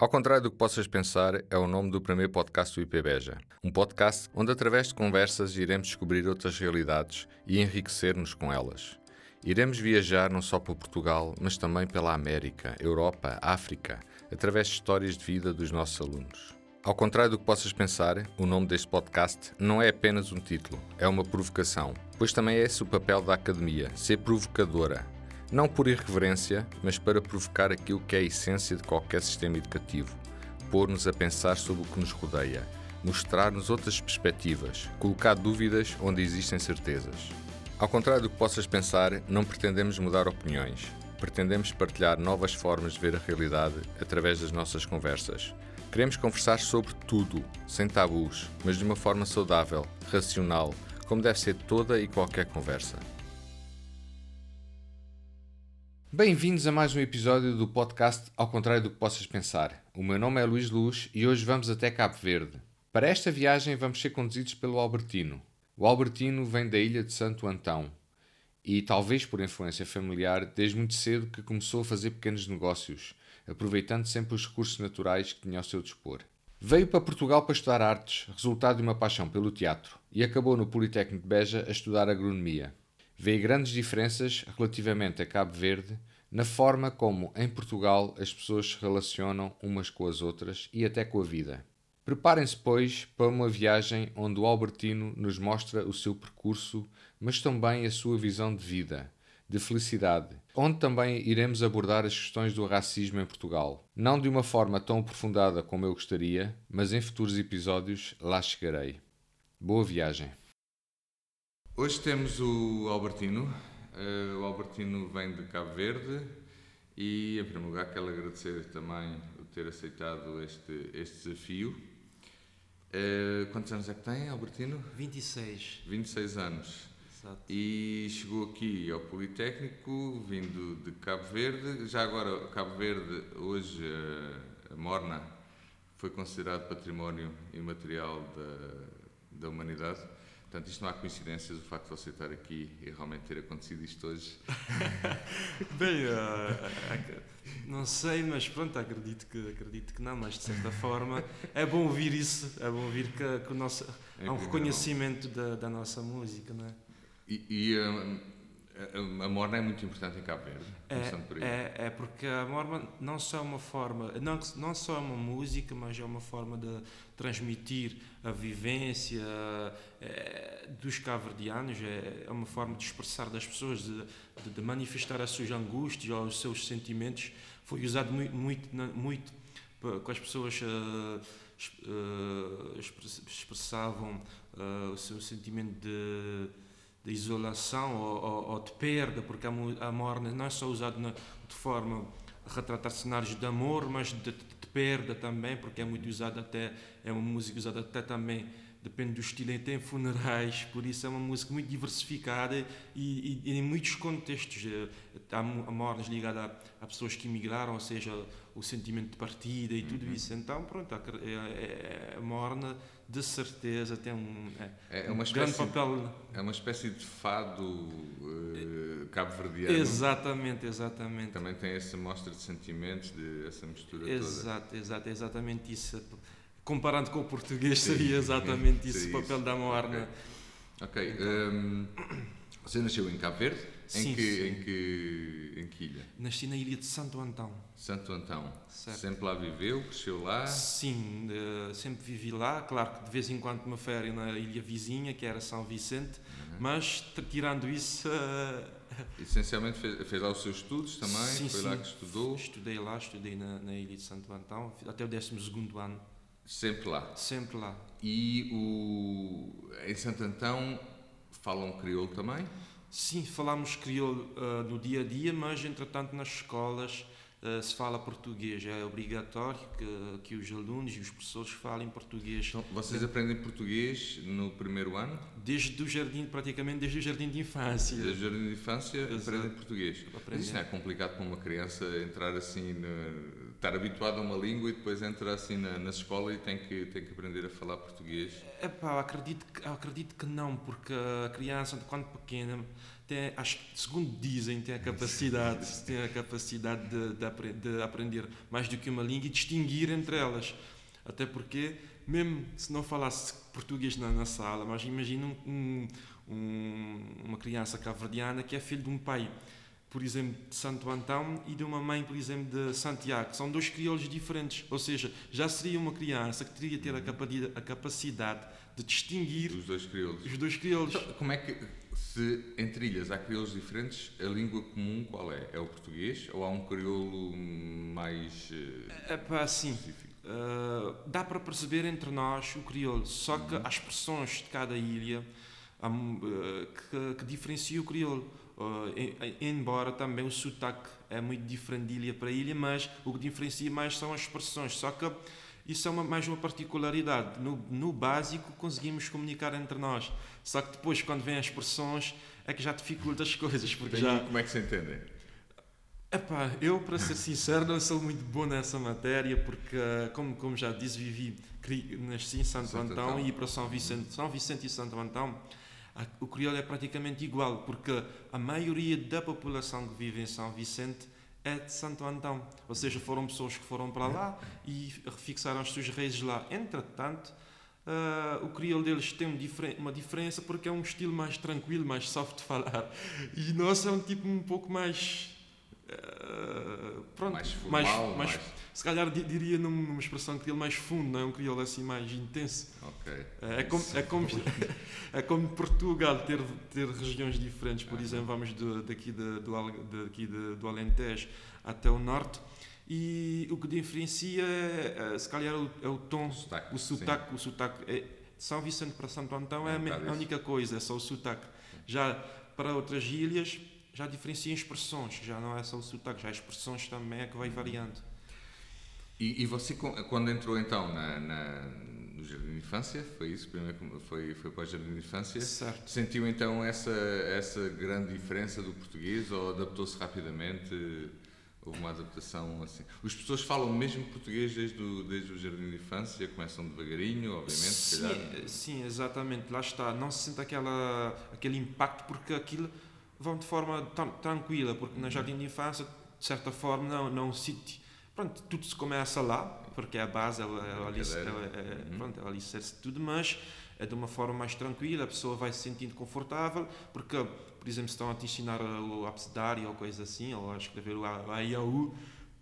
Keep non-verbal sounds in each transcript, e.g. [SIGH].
Ao contrário do que possas pensar, é o nome do primeiro podcast do IP Beja. Um podcast onde, através de conversas, iremos descobrir outras realidades e enriquecer-nos com elas. Iremos viajar não só por Portugal, mas também pela América, Europa, África, através de histórias de vida dos nossos alunos. Ao contrário do que possas pensar, o nome deste podcast não é apenas um título, é uma provocação, pois também é esse o papel da academia, ser provocadora, não por irreverência, mas para provocar aquilo que é a essência de qualquer sistema educativo, pôr-nos a pensar sobre o que nos rodeia, mostrar-nos outras perspectivas, colocar dúvidas onde existem certezas. Ao contrário do que possas pensar, não pretendemos mudar opiniões. Pretendemos partilhar novas formas de ver a realidade através das nossas conversas. Queremos conversar sobre tudo, sem tabus, mas de uma forma saudável, racional, como deve ser toda e qualquer conversa. Bem-vindos a mais um episódio do podcast Ao Contrário do que Possas Pensar. O meu nome é Luís Luz e hoje vamos até Cabo Verde. Para esta viagem vamos ser conduzidos pelo Albertino. O Albertino vem da ilha de Santo Antão e, talvez por influência familiar, desde muito cedo que começou a fazer pequenos negócios, aproveitando sempre os recursos naturais que tinha ao seu dispor. Veio para Portugal para estudar artes, resultado de uma paixão pelo teatro, e acabou no Politécnico de Beja a estudar agronomia vê grandes diferenças relativamente a Cabo Verde na forma como, em Portugal, as pessoas se relacionam umas com as outras e até com a vida. Preparem-se, pois, para uma viagem onde o Albertino nos mostra o seu percurso, mas também a sua visão de vida, de felicidade, onde também iremos abordar as questões do racismo em Portugal. Não de uma forma tão aprofundada como eu gostaria, mas em futuros episódios lá chegarei. Boa viagem! Hoje temos o Albertino. Uh, o Albertino vem de Cabo Verde e, em primeiro lugar, quero agradecer também o ter aceitado este, este desafio. Uh, quantos anos é que tem, Albertino? 26. 26 anos. Exato. E chegou aqui ao Politécnico, vindo de Cabo Verde. Já agora, Cabo Verde, hoje, uh, Morna, foi considerado património imaterial da, da humanidade. Portanto, isto não há coincidências, o facto de você estar aqui e realmente ter acontecido isto hoje. [LAUGHS] Bem, uh, não sei, mas pronto, acredito que, acredito que não, mas de certa forma é bom ouvir isso, é bom ouvir que, que o nosso, é há um reconhecimento da, da nossa música, não é? E, e um, a morna é muito importante em Cabo Verde, é, é, é, porque a morna não só é uma forma, não, não só é uma música, mas é uma forma de transmitir a vivência é, dos cabo-verdianos, é, é, uma forma de expressar das pessoas, de, de, de, manifestar as suas angústias ou os seus sentimentos. Foi usado muito, muito, muito com as pessoas uh, uh, expressavam uh, o seu sentimento de de isolação ou, ou, ou, de perda, porque a, a morna não é só usada de forma a retratar cenários de amor, mas de, de, de, perda também, porque é muito usada até, é uma música usada até também, depende do estilo, em funerais, por isso é uma música muito diversificada e, e, e em muitos contextos. Eh, há, a morna ligada a, a, pessoas que emigraram, ou seja, o sentimento de partida e tudo uhum. isso. Então, pronto, a, é, é, a morna de certeza tem um, é, é uma um grande papel. É uma espécie de fado uh, cabo-verdiano. Exatamente, exatamente. Também tem essa mostra de sentimentos, de essa mistura exato, toda. Exato, exatamente isso. Comparando com o português, Sim, seria [LAUGHS] exatamente isso, o papel da morna. Ok. okay. Um, você nasceu em Cabo Verde? Sim, em, que, sim. Em, que, em que ilha? Nasci na ilha de Santo Antão. Santo Antão. Certo. Sempre lá viveu, cresceu lá? Sim, uh, sempre vivi lá. Claro que de vez em quando me férias na ilha vizinha, que era São Vicente, uhum. mas tirando isso. Uh... [LAUGHS] Essencialmente fez, fez, lá os seus estudos também? Sim, Foi sim. lá que estudou? Estudei lá, estudei na, na ilha de Santo Antão, até o 12 ano. Sempre lá? Sempre lá. E o, em Santo Antão falam crioulo também? Sim, falamos crioulo uh, no dia a dia, mas entretanto nas escolas uh, se fala português. É obrigatório que, que os alunos e os professores falem português. Então, vocês aprendem português no primeiro ano? Desde o jardim, praticamente desde o jardim de infância. Desde o jardim de infância Exato. aprendem português. Aprendem. Mas isso não é complicado para uma criança entrar assim no estar habituado a uma língua e depois entra assim na, na escola e tem que, tem que aprender a falar português? Epá, acredito, que, acredito que não, porque a criança, quando pequena, tem, acho, segundo dizem, tem a capacidade, [LAUGHS] tem a capacidade de, de, de, aprender mais do que uma língua e distinguir entre elas. Até porque, mesmo se não falasse português na, na sala, mas imagina um, um, uma criança cabo-verdiana que é filho de um pai por exemplo, de Santo Antão e de uma mãe, por exemplo, de Santiago. São dois crioulos diferentes. Ou seja, já seria uma criança que teria ter a capacidade de distinguir os dois crioulos. Os dois crioulos. Então, como é que, se entre ilhas há crioulos diferentes, a língua comum qual é? É o português ou há um crioulo mais é pá, sim. Uh, dá para perceber entre nós o crioulo, só que uhum. as expressões de cada ilha uh, que, que diferenciam o crioulo. Uh, embora também o sotaque é muito diferente de ilha para ilha, mas o que diferencia mais são as expressões. Só que isso é uma, mais uma particularidade. No, no básico conseguimos comunicar entre nós. Só que depois, quando vêm as expressões, é que já dificulta as [LAUGHS] coisas. Porque já... Como é que se entendem? Epá, eu, para ser sincero, não sou muito bom nessa matéria, porque, como, como já disse, vivi, nasci em Santo, Santo Antão, Antão e para São Vicente, São Vicente e Santo Antão o crioulo é praticamente igual, porque a maioria da população que vive em São Vicente é de Santo Antão. Ou seja, foram pessoas que foram para lá e fixaram as suas raízes lá. Entretanto, uh, o crioulo deles tem uma diferença porque é um estilo mais tranquilo, mais soft de falar. E nós é um tipo um pouco mais Uh, pronto, mais formal, mais, mais, mais, se calhar diria numa expressão crioulo mais fundo, não é um crioulo assim mais intenso. Ok. É, como, é, como, [LAUGHS] é como Portugal ter, ter regiões diferentes, por exemplo, vamos do, daqui, de, do, daqui de, do Alentejo até o norte. E o que diferencia é, é se calhar, o, é o tom, o sotaque. O sotaque, o sotaque é, São Vicente para Santo Antão é, é a única coisa, é só o sotaque. Já para outras ilhas, já diferencia em expressões, já não é só o sotaque, já as expressões também é que vai variando. E, e você, quando entrou então na, na, no Jardim de Infância, foi isso? Primeiro foi, foi para o Jardim de Infância? Certo. Sentiu então essa, essa grande diferença do português ou adaptou-se rapidamente? Houve uma adaptação assim. As pessoas falam mesmo português desde o, desde o Jardim de Infância, começam devagarinho, obviamente, sim, Sim, exatamente, lá está. Não se sente aquela, aquele impacto porque aquilo vão de forma tranquila, porque no jardim de infância, de certa forma, não, não sítio. Pronto, tudo se começa lá, porque é a base, é, é, é, uhum. pronto, é alicerce tudo, mas é de uma forma mais tranquila, a pessoa vai se sentindo confortável, porque, por exemplo, se estão a te ensinar o abecedário ou coisa assim, ou a escrever o A, I, A, U,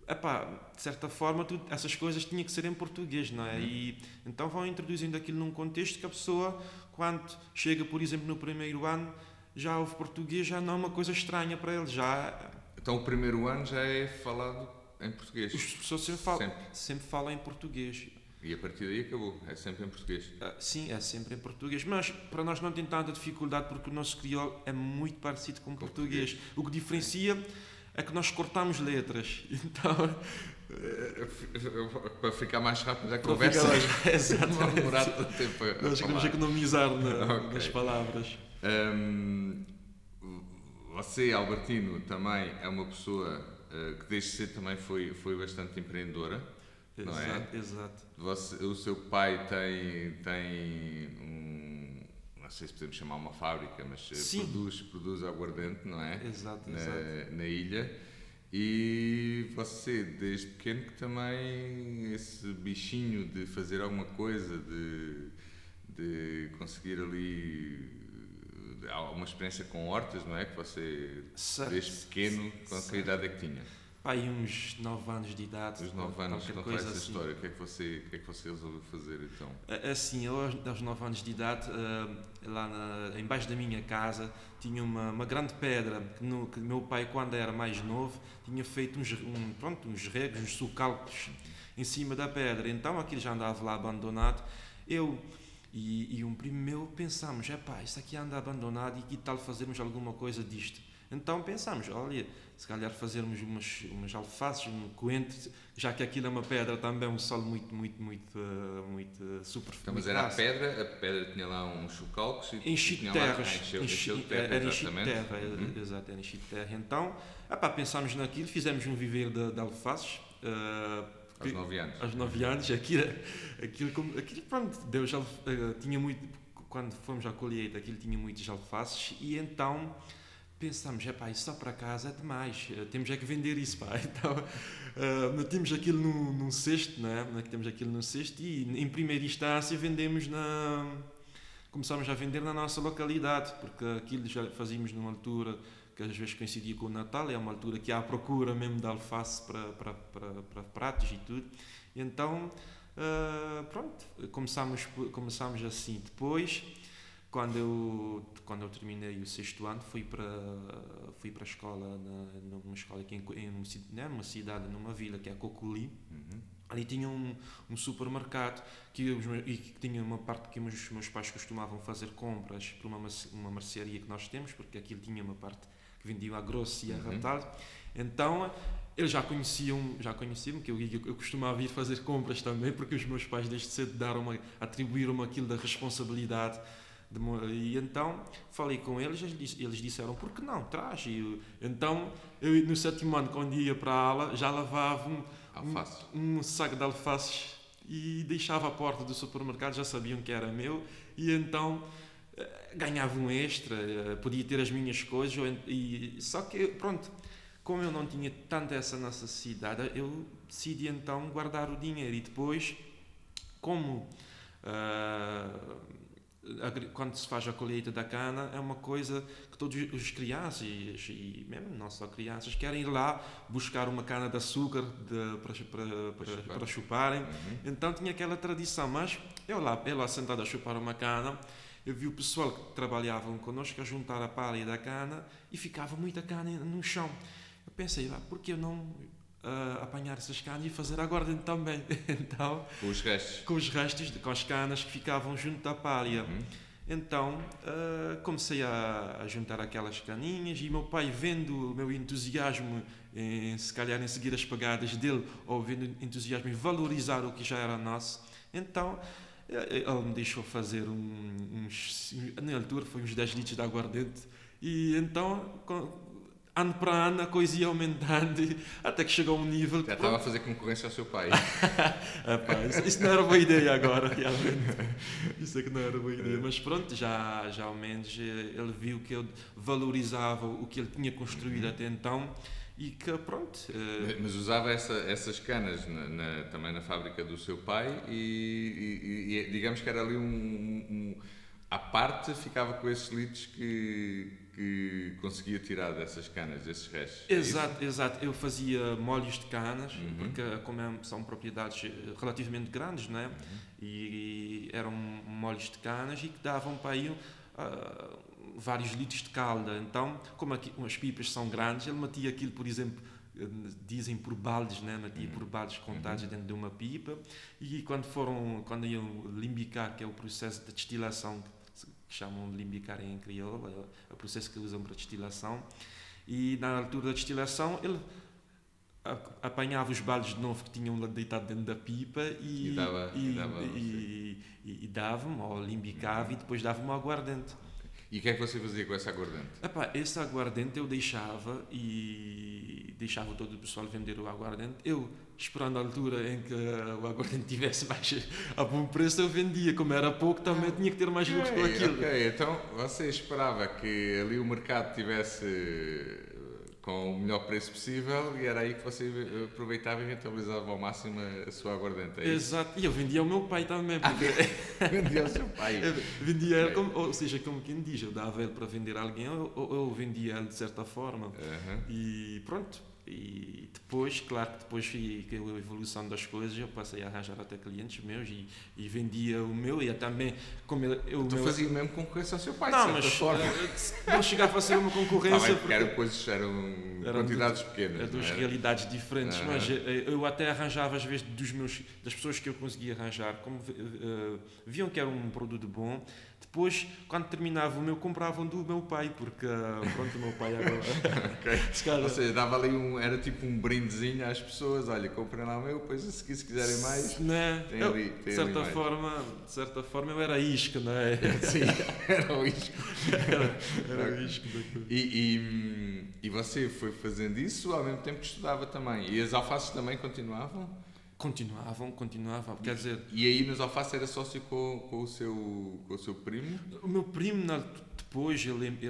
epá, de certa forma, tudo, essas coisas tinham que ser em português, não é? Uhum. E, então vão introduzindo aquilo num contexto que a pessoa, quando chega, por exemplo, no primeiro ano, já o português já não é uma coisa estranha para ele. Já... Então o primeiro ano já é falado em português? As pessoas sempre falam, sempre. sempre falam em português. E a partir daí acabou, é sempre em português? Uh, sim, é sempre em português, mas para nós não tem tanta dificuldade porque o nosso crioulo é muito parecido com o português. português. O que diferencia é que nós cortamos letras, [LAUGHS] então... para ficar mais rápido a conversa, mais... [LAUGHS] exatamente. [LAUGHS] demorar tanto tempo Nós queremos economizar na, okay. nas palavras. Um, você, Albertino, também é uma pessoa uh, que desde cedo também foi, foi bastante empreendedora. Exato, não é? exato. Você, o seu pai tem, tem um, não sei se podemos chamar uma fábrica, mas eh, produz, produz aguardente, não é? Exato, na, exato. na ilha. E você, desde pequeno, que também esse bichinho de fazer alguma coisa, de, de conseguir ali há uma experiência com hortas, não é? Que você, certo. desde pequeno, com que idade é que tinha? Pai, uns 9 anos de idade. Os 9 anos, faz essa assim. história. O que, é que, você, o que é que você resolveu fazer então? Assim, eu aos 9 anos de idade, eh, lá na, embaixo da minha casa, tinha uma, uma grande pedra que, no, que meu pai, quando era mais novo, tinha feito uns, um, pronto, uns regos, uns sulcalcos em cima da pedra. Então aquilo já andava lá abandonado. Eu e, e um primo meu pensámos, é pá, isso aqui anda abandonado e que tal fazermos alguma coisa disto? Então pensámos, olha, se calhar fazermos umas, umas alfaces, um coentro, já que aquilo é uma pedra também, um solo muito, muito, muito, uh, muito super então, Mas era a pedra, a pedra tinha lá uns chocalcos e enchi de terras. Encheu, encheu de terra, era enchi de terra, uhum. exato, era enchi de terra. Então, epá, pensámos naquilo, fizemos um viveiro de, de alfaces. Uh, aos 9 anos. Aos 9 anos, aquilo, aquilo, aquilo pronto, Deus já, uh, tinha muito, quando fomos à colheita, aquilo tinha muitos alfaces e então pensamos, é pá, isso só para casa é demais, eh, temos é que vender isso, pá. [LAUGHS] Então, uh, metemos aquilo num, num cesto, não é? Metemos aquilo num cesto e, em primeira instância, vendemos na... Começámos a vender na nossa localidade, porque aquilo já fazíamos numa altura que às vezes coincidia com o Natal, é uma altura que há procura mesmo de alface para, para, para, para pratos e tudo. Então, uh, pronto, começámos, começámos assim. Depois quando eu quando eu terminei o sexto ano fui para fui para a escola na, numa escola aqui em, em né, numa cidade numa vila que é Coculi uhum. ali tinha um, um supermercado que os, e que tinha uma parte que os meus pais costumavam fazer compras para uma uma mercearia que nós temos porque aquilo tinha uma parte que vendia a grosso e a uhum. então eles já conheciam já conheciam que eu, eu, costumava ir fazer compras também porque os meus pais desde cedo deram atribuíram-me aquilo da responsabilidade e então falei com eles, eles disseram, por que não, traz. E, então, eu no sétimo ano, quando ia para a aula, já lavava um, um, um, saco de alfaces e deixava a porta do supermercado, já sabiam que era meu, e então ganhava um extra, eh, podia ter as minhas coisas, e, só que, pronto, como eu não tinha tanta essa necessidade, eu decidi então guardar o dinheiro e depois, como... Uh, quando se faz a colheita da cana, é uma coisa que todos os crianças, e mesmo não só crianças, querem ir lá buscar uma cana de açúcar de, para, para, para, para chuparem. Uhum. Então tinha aquela tradição, mas eu lá, eu lá sentado a chupar uma cana, eu vi o pessoal que trabalhavam connosco a juntar a palha da cana e ficava muita cana no chão. Eu pensei, ah, por que eu não uh, apanhar essas canas e fazer aguardente também. [LAUGHS] então, com os restos? Com os restos, com as canas que ficavam junto da palha. Uhum. Então uh, comecei a, a, juntar aquelas caninhas e meu pai, vendo o meu entusiasmo em se calhar em seguir as pegadas dele, ou vendo entusiasmo em valorizar o que já era nosso, então ele me deixou fazer uns, na altura foi uns 10 litros de aguardente e então ano para ano a coisa ia aumentando até que chegou a um nível Já estava a fazer concorrência ao seu pai. [LAUGHS] Epá, isso, não era boa ideia agora, realmente. Isso é que não era boa ideia. Mas pronto, já, já ao menos eh, ele viu que eu valorizava o que ele tinha construído uhum. até então e que pronto. Uh... Mas usava essa, essas canas na, na, também na fábrica do seu pai e, e, e digamos que era ali um, um, à parte ficava com esses litros que que conseguia tirar dessas canas, desses restos. É exato, é exato. Eu fazia molhos de canas, uhum. porque como é, são propriedades eh, relativamente grandes, né? Uhum. E, e, eram molhos de canas e que davam para aí uh, vários litros de calda. Então, como aqui, as pipas são grandes, ele metia aquilo, por exemplo, eh, dizem por baldes, né? metia uhum. por baldes contados uhum. dentro de uma pipa e quando foram, quando iam limbicar, que é o processo de destilação que chamam de limbicar em crioulo, é o processo que usam para destilação. E na altura da destilação, ele apanhava os baldes de novo que tinham deitado dentro da pipa e, e dava, e, dava, e, e, e dava-me, ou limbicava, e depois dava-me aguardente. E o que é que você fazia com esse aguardente? Epá, esse aguardente eu deixava e deixava todo o pessoal vender o aguardente. Eu esperando a altura em que o aguardente [LAUGHS] tivesse mais a bom preço, eu vendia. Como era pouco, também tinha que ter mais lucro okay, com aquilo. Ok, então você esperava que ali o mercado tivesse com o melhor preço possível e era aí que você aproveitava e rentabilizava ao máximo a sua aguardente. É Exato, e eu vendia ao meu pai também. Porque... [LAUGHS] vendia ao seu pai. vendia ele, como, ou seja, como quem diz, eu dava ele para vender a alguém ou eu vendia ele de certa forma. Uhum. E pronto, E depois, claro que depois com a evolução das coisas, eu passei a arranjar até clientes meus e, e vendia o meu e também como eu, eu tu meu... fazia mesmo concorrência ao seu pai, não, mas forma. Uh, não chegava a ser uma concorrência. Ah, porque eram coisas, eram, eram quantidades de, pequenas. Eram duas realidades diferentes, mas eu até arranjava às vezes dos meus, das pessoas que eu conseguia arranjar, como uh, viam que era um produto bom, depois, quando terminava o meu, compravam do meu pai, porque pronto, o meu pai agora. [LAUGHS] okay. Ou seja, dava ali um, era tipo um brindezinho às pessoas, olha, comprem lá o meu, depois se quiserem mais, né? tem eu, ali, tem de certa ali forma, de certa forma eu era isco, não é? [LAUGHS] Sim, era o isco. era, era o isco e, e, e você foi fazendo isso ao mesmo tempo que estudava também? E as alfaces também continuavam? Continuavam, continuavam. Quer dizer. E aí nos alfaces era sócio com, com, o, seu, com o seu primo? O meu primo, depois, ele, ele,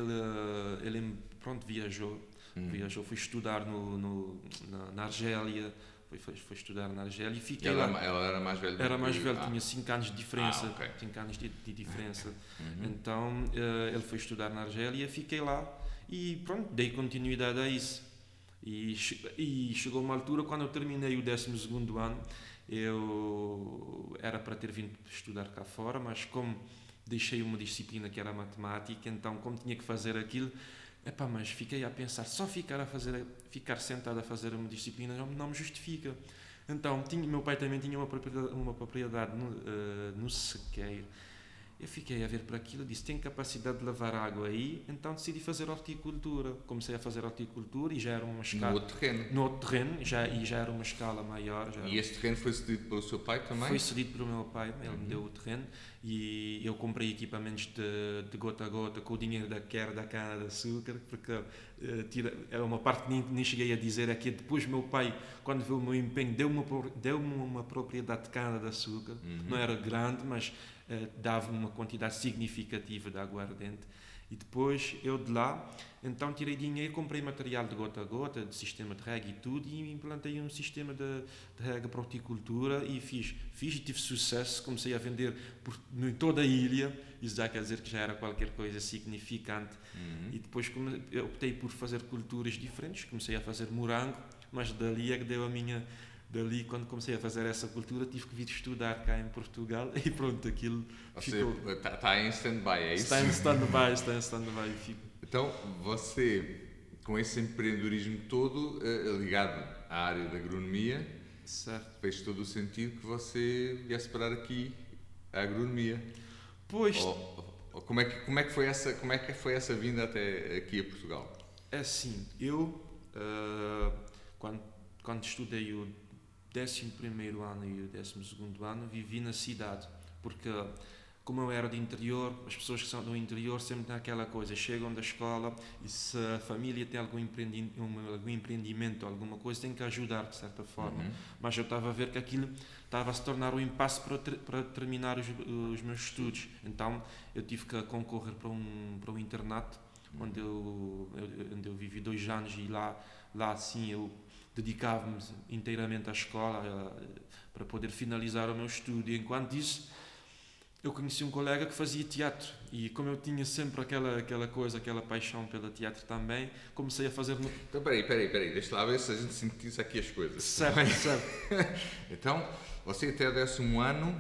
ele pronto, viajou. Hum. Viajou, foi estudar no, no na, na, Argélia. Foi, foi, foi, estudar na Argélia e fiquei ela, lá. Ela era mais velha? Era mais velha, ah. tinha 5 anos de diferença. 5 ah, okay. anos de, de diferença. Uhum. Então, uh, ele foi estudar na Argélia, fiquei lá e pronto, dei continuidade a isso. E, e chegou uma altura, quando eu terminei o 12 ano, eu era para ter vindo estudar cá fora, mas como deixei uma disciplina que era matemática, então como tinha que fazer aquilo, epá, mas fiquei a pensar, só ficar a fazer, ficar sentado a fazer uma disciplina não, não me justifica. Então, tinha, meu pai também tinha uma propriedade, uma propriedade no, uh, no Sequeiro, eu fiquei a ver para aquilo, disse, tem capacidade de lavar água aí, então decidi fazer horticultura. Comecei a fazer horticultura e já era uma escala... No outro terreno? No outro terreno, já, e já era uma escala maior. E esse terreno foi cedido pelo seu pai também? Foi cedido pelo meu pai, ele uhum. me deu o terreno e eu comprei equipamentos de, de gota a gota com o dinheiro da quer da cana de açúcar, porque uh, tira, é uma parte que nem, nem, cheguei a dizer, é que depois meu pai, quando viu o meu empenho, deu-me uma, deu uma propriedade de cana de açúcar, uhum. não era grande, mas uh, dava uma quantidade significativa de aguardente. E depois eu de lá, então tirei dinheiro, comprei material de gota a gota, de sistema de rega e tudo, e implantei um sistema de, de rega para horticultura e fiz, fiz e tive sucesso. Comecei a vender por em toda a ilha, isso já quer dizer que já era qualquer coisa significante. Uhum. E depois optei por fazer culturas diferentes, comecei a fazer morango, mas dali é que deu a minha dali quando comecei a fazer essa cultura tive que vir estudar cá em Portugal [LAUGHS] e pronto aquilo ficou está tá em stand-by é isso está em stand-by está em stand-by então você com esse empreendedorismo todo eh, ligado à área da agronomia certo. fez todo o sentido que você viesse parar aqui a agronomia? Pois. Ou, ou, como é que como é que foi essa como é que foi essa vinda até aqui a Portugal? É assim eu uh, quando quando estudei o 11 ano e o 12 ano vivi na cidade, porque como eu era de interior, as pessoas que são do interior sempre têm aquela coisa, chegam da escola e se a família tem algum empreendimento, algum empreendimento alguma coisa, tem que ajudar de certa forma. Uhum. Mas eu estava a ver que aquilo estava a se tornar um impasse para, ter, para terminar os, os, meus estudos. Então eu tive que concorrer para um, para um internato, onde eu, eu, onde eu vivi dois anos e lá, lá sim eu dedicava-me inteiramente à escola para poder finalizar o meu estudo. E enquanto isso, eu conheci um colega que fazia teatro e como eu tinha sempre aquela aquela coisa, aquela paixão pelo teatro também, comecei a fazer. Então peraí, peraí, peraí, deixa lá ver se a gente sintetiza aqui as coisas. Certo, certo. [LAUGHS] então, você até décimo ano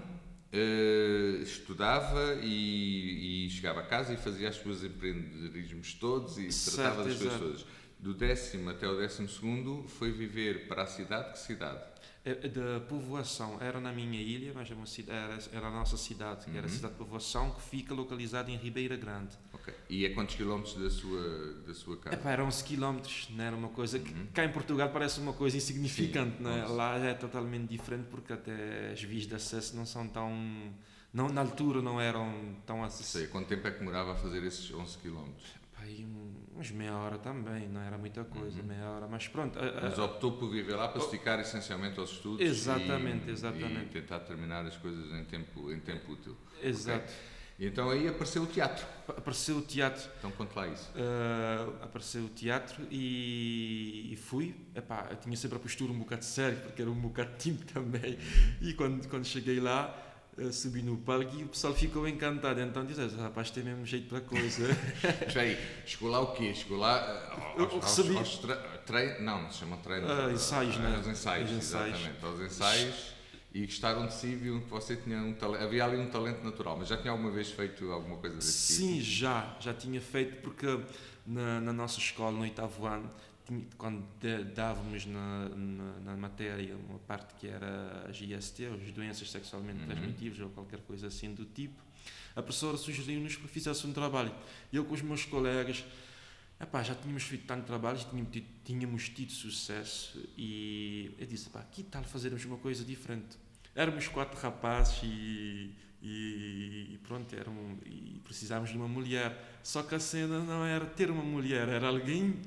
uh, estudava e, e, chegava a casa e fazia os seus empreendedorismos todos e certo, tratava das coisas todas do décimo até o décimo segundo foi viver para a cidade, que cidade? É, é da povoação, era na minha ilha, mas é era, era a nossa cidade, que uhum. era a cidade de povoação, que fica localizada em Ribeira Grande. Ok. E a quantos quilómetros da sua, da sua casa? Epá, eram 11 quilómetros, não era uma coisa que uhum. cá em Portugal parece uma coisa insignificante, Sim, não é? lá é totalmente diferente porque até as vias de acesso não são tão... Não, na altura não eram tão acessíveis. Sei, quanto tempo é que demorava a fazer esses 11 quilómetros? Aí uns meia hora também, não era muita coisa, uhum. meia hora, mas pronto. Mas optou por viver lá para se dedicar essencialmente aos estudos exatamente, e, exatamente. e tentar terminar as coisas em tempo, em tempo útil. Exato. Okay? E então aí apareceu o teatro. Apareceu o teatro. Então conte lá isso. Uh, apareceu o teatro e, e fui. Epá, eu tinha sempre a postura um bocado séria, porque era um bocado tímido também. E quando, quando cheguei lá, subi no palco e o pessoal ficou encantado. Então diz, rapaz, tem mesmo jeito para coisa. [LAUGHS] Espera aí, chegou lá o quê? Chegou lá aos, recebi... aos, aos tre... não, não se chama treino. Uh, ensaios, né? Aos ensaios, ensaios, exatamente. Aos ensaios e gostaram de si e viram que você tinha um talento, havia ali um talento natural, mas já tinha alguma vez feito alguma coisa desse Sim, tipo? Já, já tinha feito porque na, na nossa escola, no oitavo ano, quando dávamos na, na, na, matéria uma parte que era as IST, as doenças sexualmente uhum. transmitíveis ou qualquer coisa assim do tipo, a professora sugeriu-nos que fizesse um trabalho. Eu com os meus colegas, epá, já tínhamos feito tanto trabalho, tínhamos tido, tínhamos tido sucesso e eu disse, epá, que tal fazermos uma coisa diferente? Éramos quatro rapazes e, e, e pronto, eram, e precisávamos de uma mulher. Só que a cena não era ter uma mulher, era alguém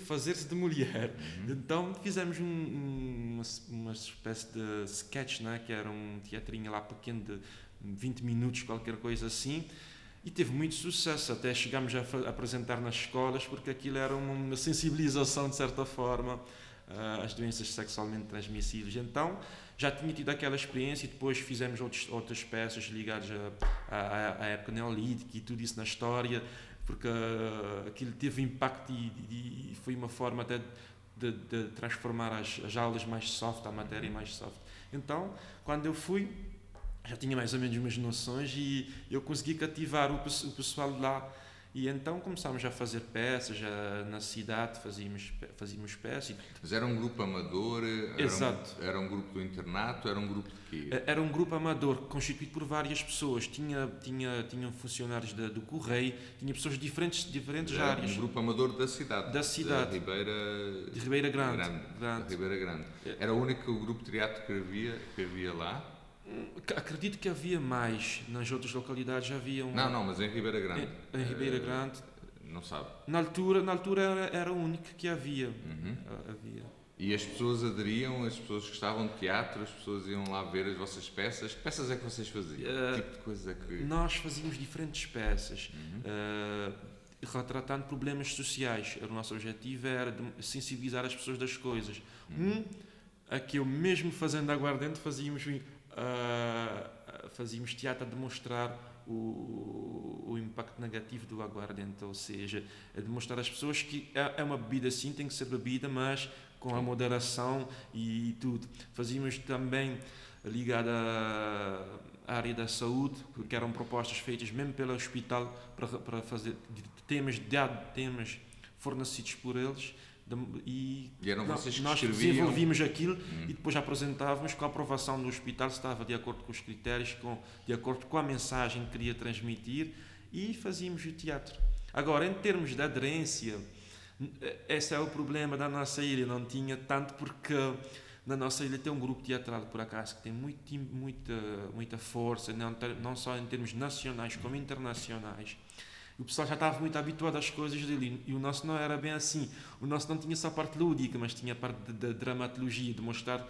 fazer-se de mulher. Uhum. Então fizemos um, um, uma, uma espécie de sketch, né? que era um teatrinho lá pequeno de 20 minutos, qualquer coisa assim. E teve muito sucesso, até chegámos a apresentar nas escolas, porque aquilo era uma sensibilização, de certa forma, às doenças sexualmente transmissíveis. Então, já tinha tido aquela experiência e depois fizemos outros, outras peças ligadas à, época neolítica e tudo isso na história porque uh, aquilo teve impacto e, e, foi uma forma até de, de transformar as, as, aulas mais soft, a matéria mais soft. Então, quando eu fui, já tinha mais ou menos umas noções e eu consegui cativar o, o pessoal lá e então começámos a fazer peças, já na cidade fazíamos, fazíamos peças. Mas era um grupo amador? Era Exato. Um, era um grupo do internato? Era um grupo de quê? Eh, era um grupo amador constituído por várias pessoas. Tinha, tinha, tinham funcionários do Correio, tinha pessoas de diferentes, diferentes era áreas. um grupo amador da cidade? Da cidade. De Ribeira, de Ribeira Grande. Grande, Grande. Ribeira Grande. Era o único grupo de teatro que havia, que havia lá? Acredito que havia mais, nas outras localidades havia um... Não, não, mas em Ribeira Grande. Em, em Ribeira Grande. Não sabe? Na altura, na altura era, era o único que havia. Uhum. havia. E as pessoas aderiam, as pessoas gostavam de teatro, as pessoas iam lá ver as vossas peças. Que peças é que vocês faziam? Uh, que tipo de coisa que... Nós fazíamos diferentes peças, uhum. uh, retratando problemas sociais. O nosso objetivo era sensibilizar as pessoas das coisas. Uhum. Um, a que eu mesmo fazendo aguardente fazíamos uh, fazíamos teatro a demonstrar o, o, impacto negativo do aguardente, ou seja, a demonstrar às pessoas que é, é uma bebida sim, tem que ser bebida, mas com a moderação e tudo. Fazíamos também ligada à área da saúde, que eram propostas feitas mesmo pelo hospital para, para fazer temas, temas fornecidos por eles e, e eram vocês que nós escreviam? desenvolvimos aquilo hum. e depois apresentávamos com a aprovação do hospital se estava de acordo com os critérios, com, de acordo com a mensagem que queria transmitir e fazíamos o teatro. Agora, em termos de aderência, esse é o problema da nossa ilha, não tinha tanto porque na nossa ilha tem um grupo teatral, por acaso, que tem muito, muita, muita força, não, não só em termos nacionais como internacionais o pessoal já estava muito habituado às coisas dele e o nosso não era bem assim. O nosso não tinha só a parte lúdica, mas tinha a parte da dramatologia, de mostrar,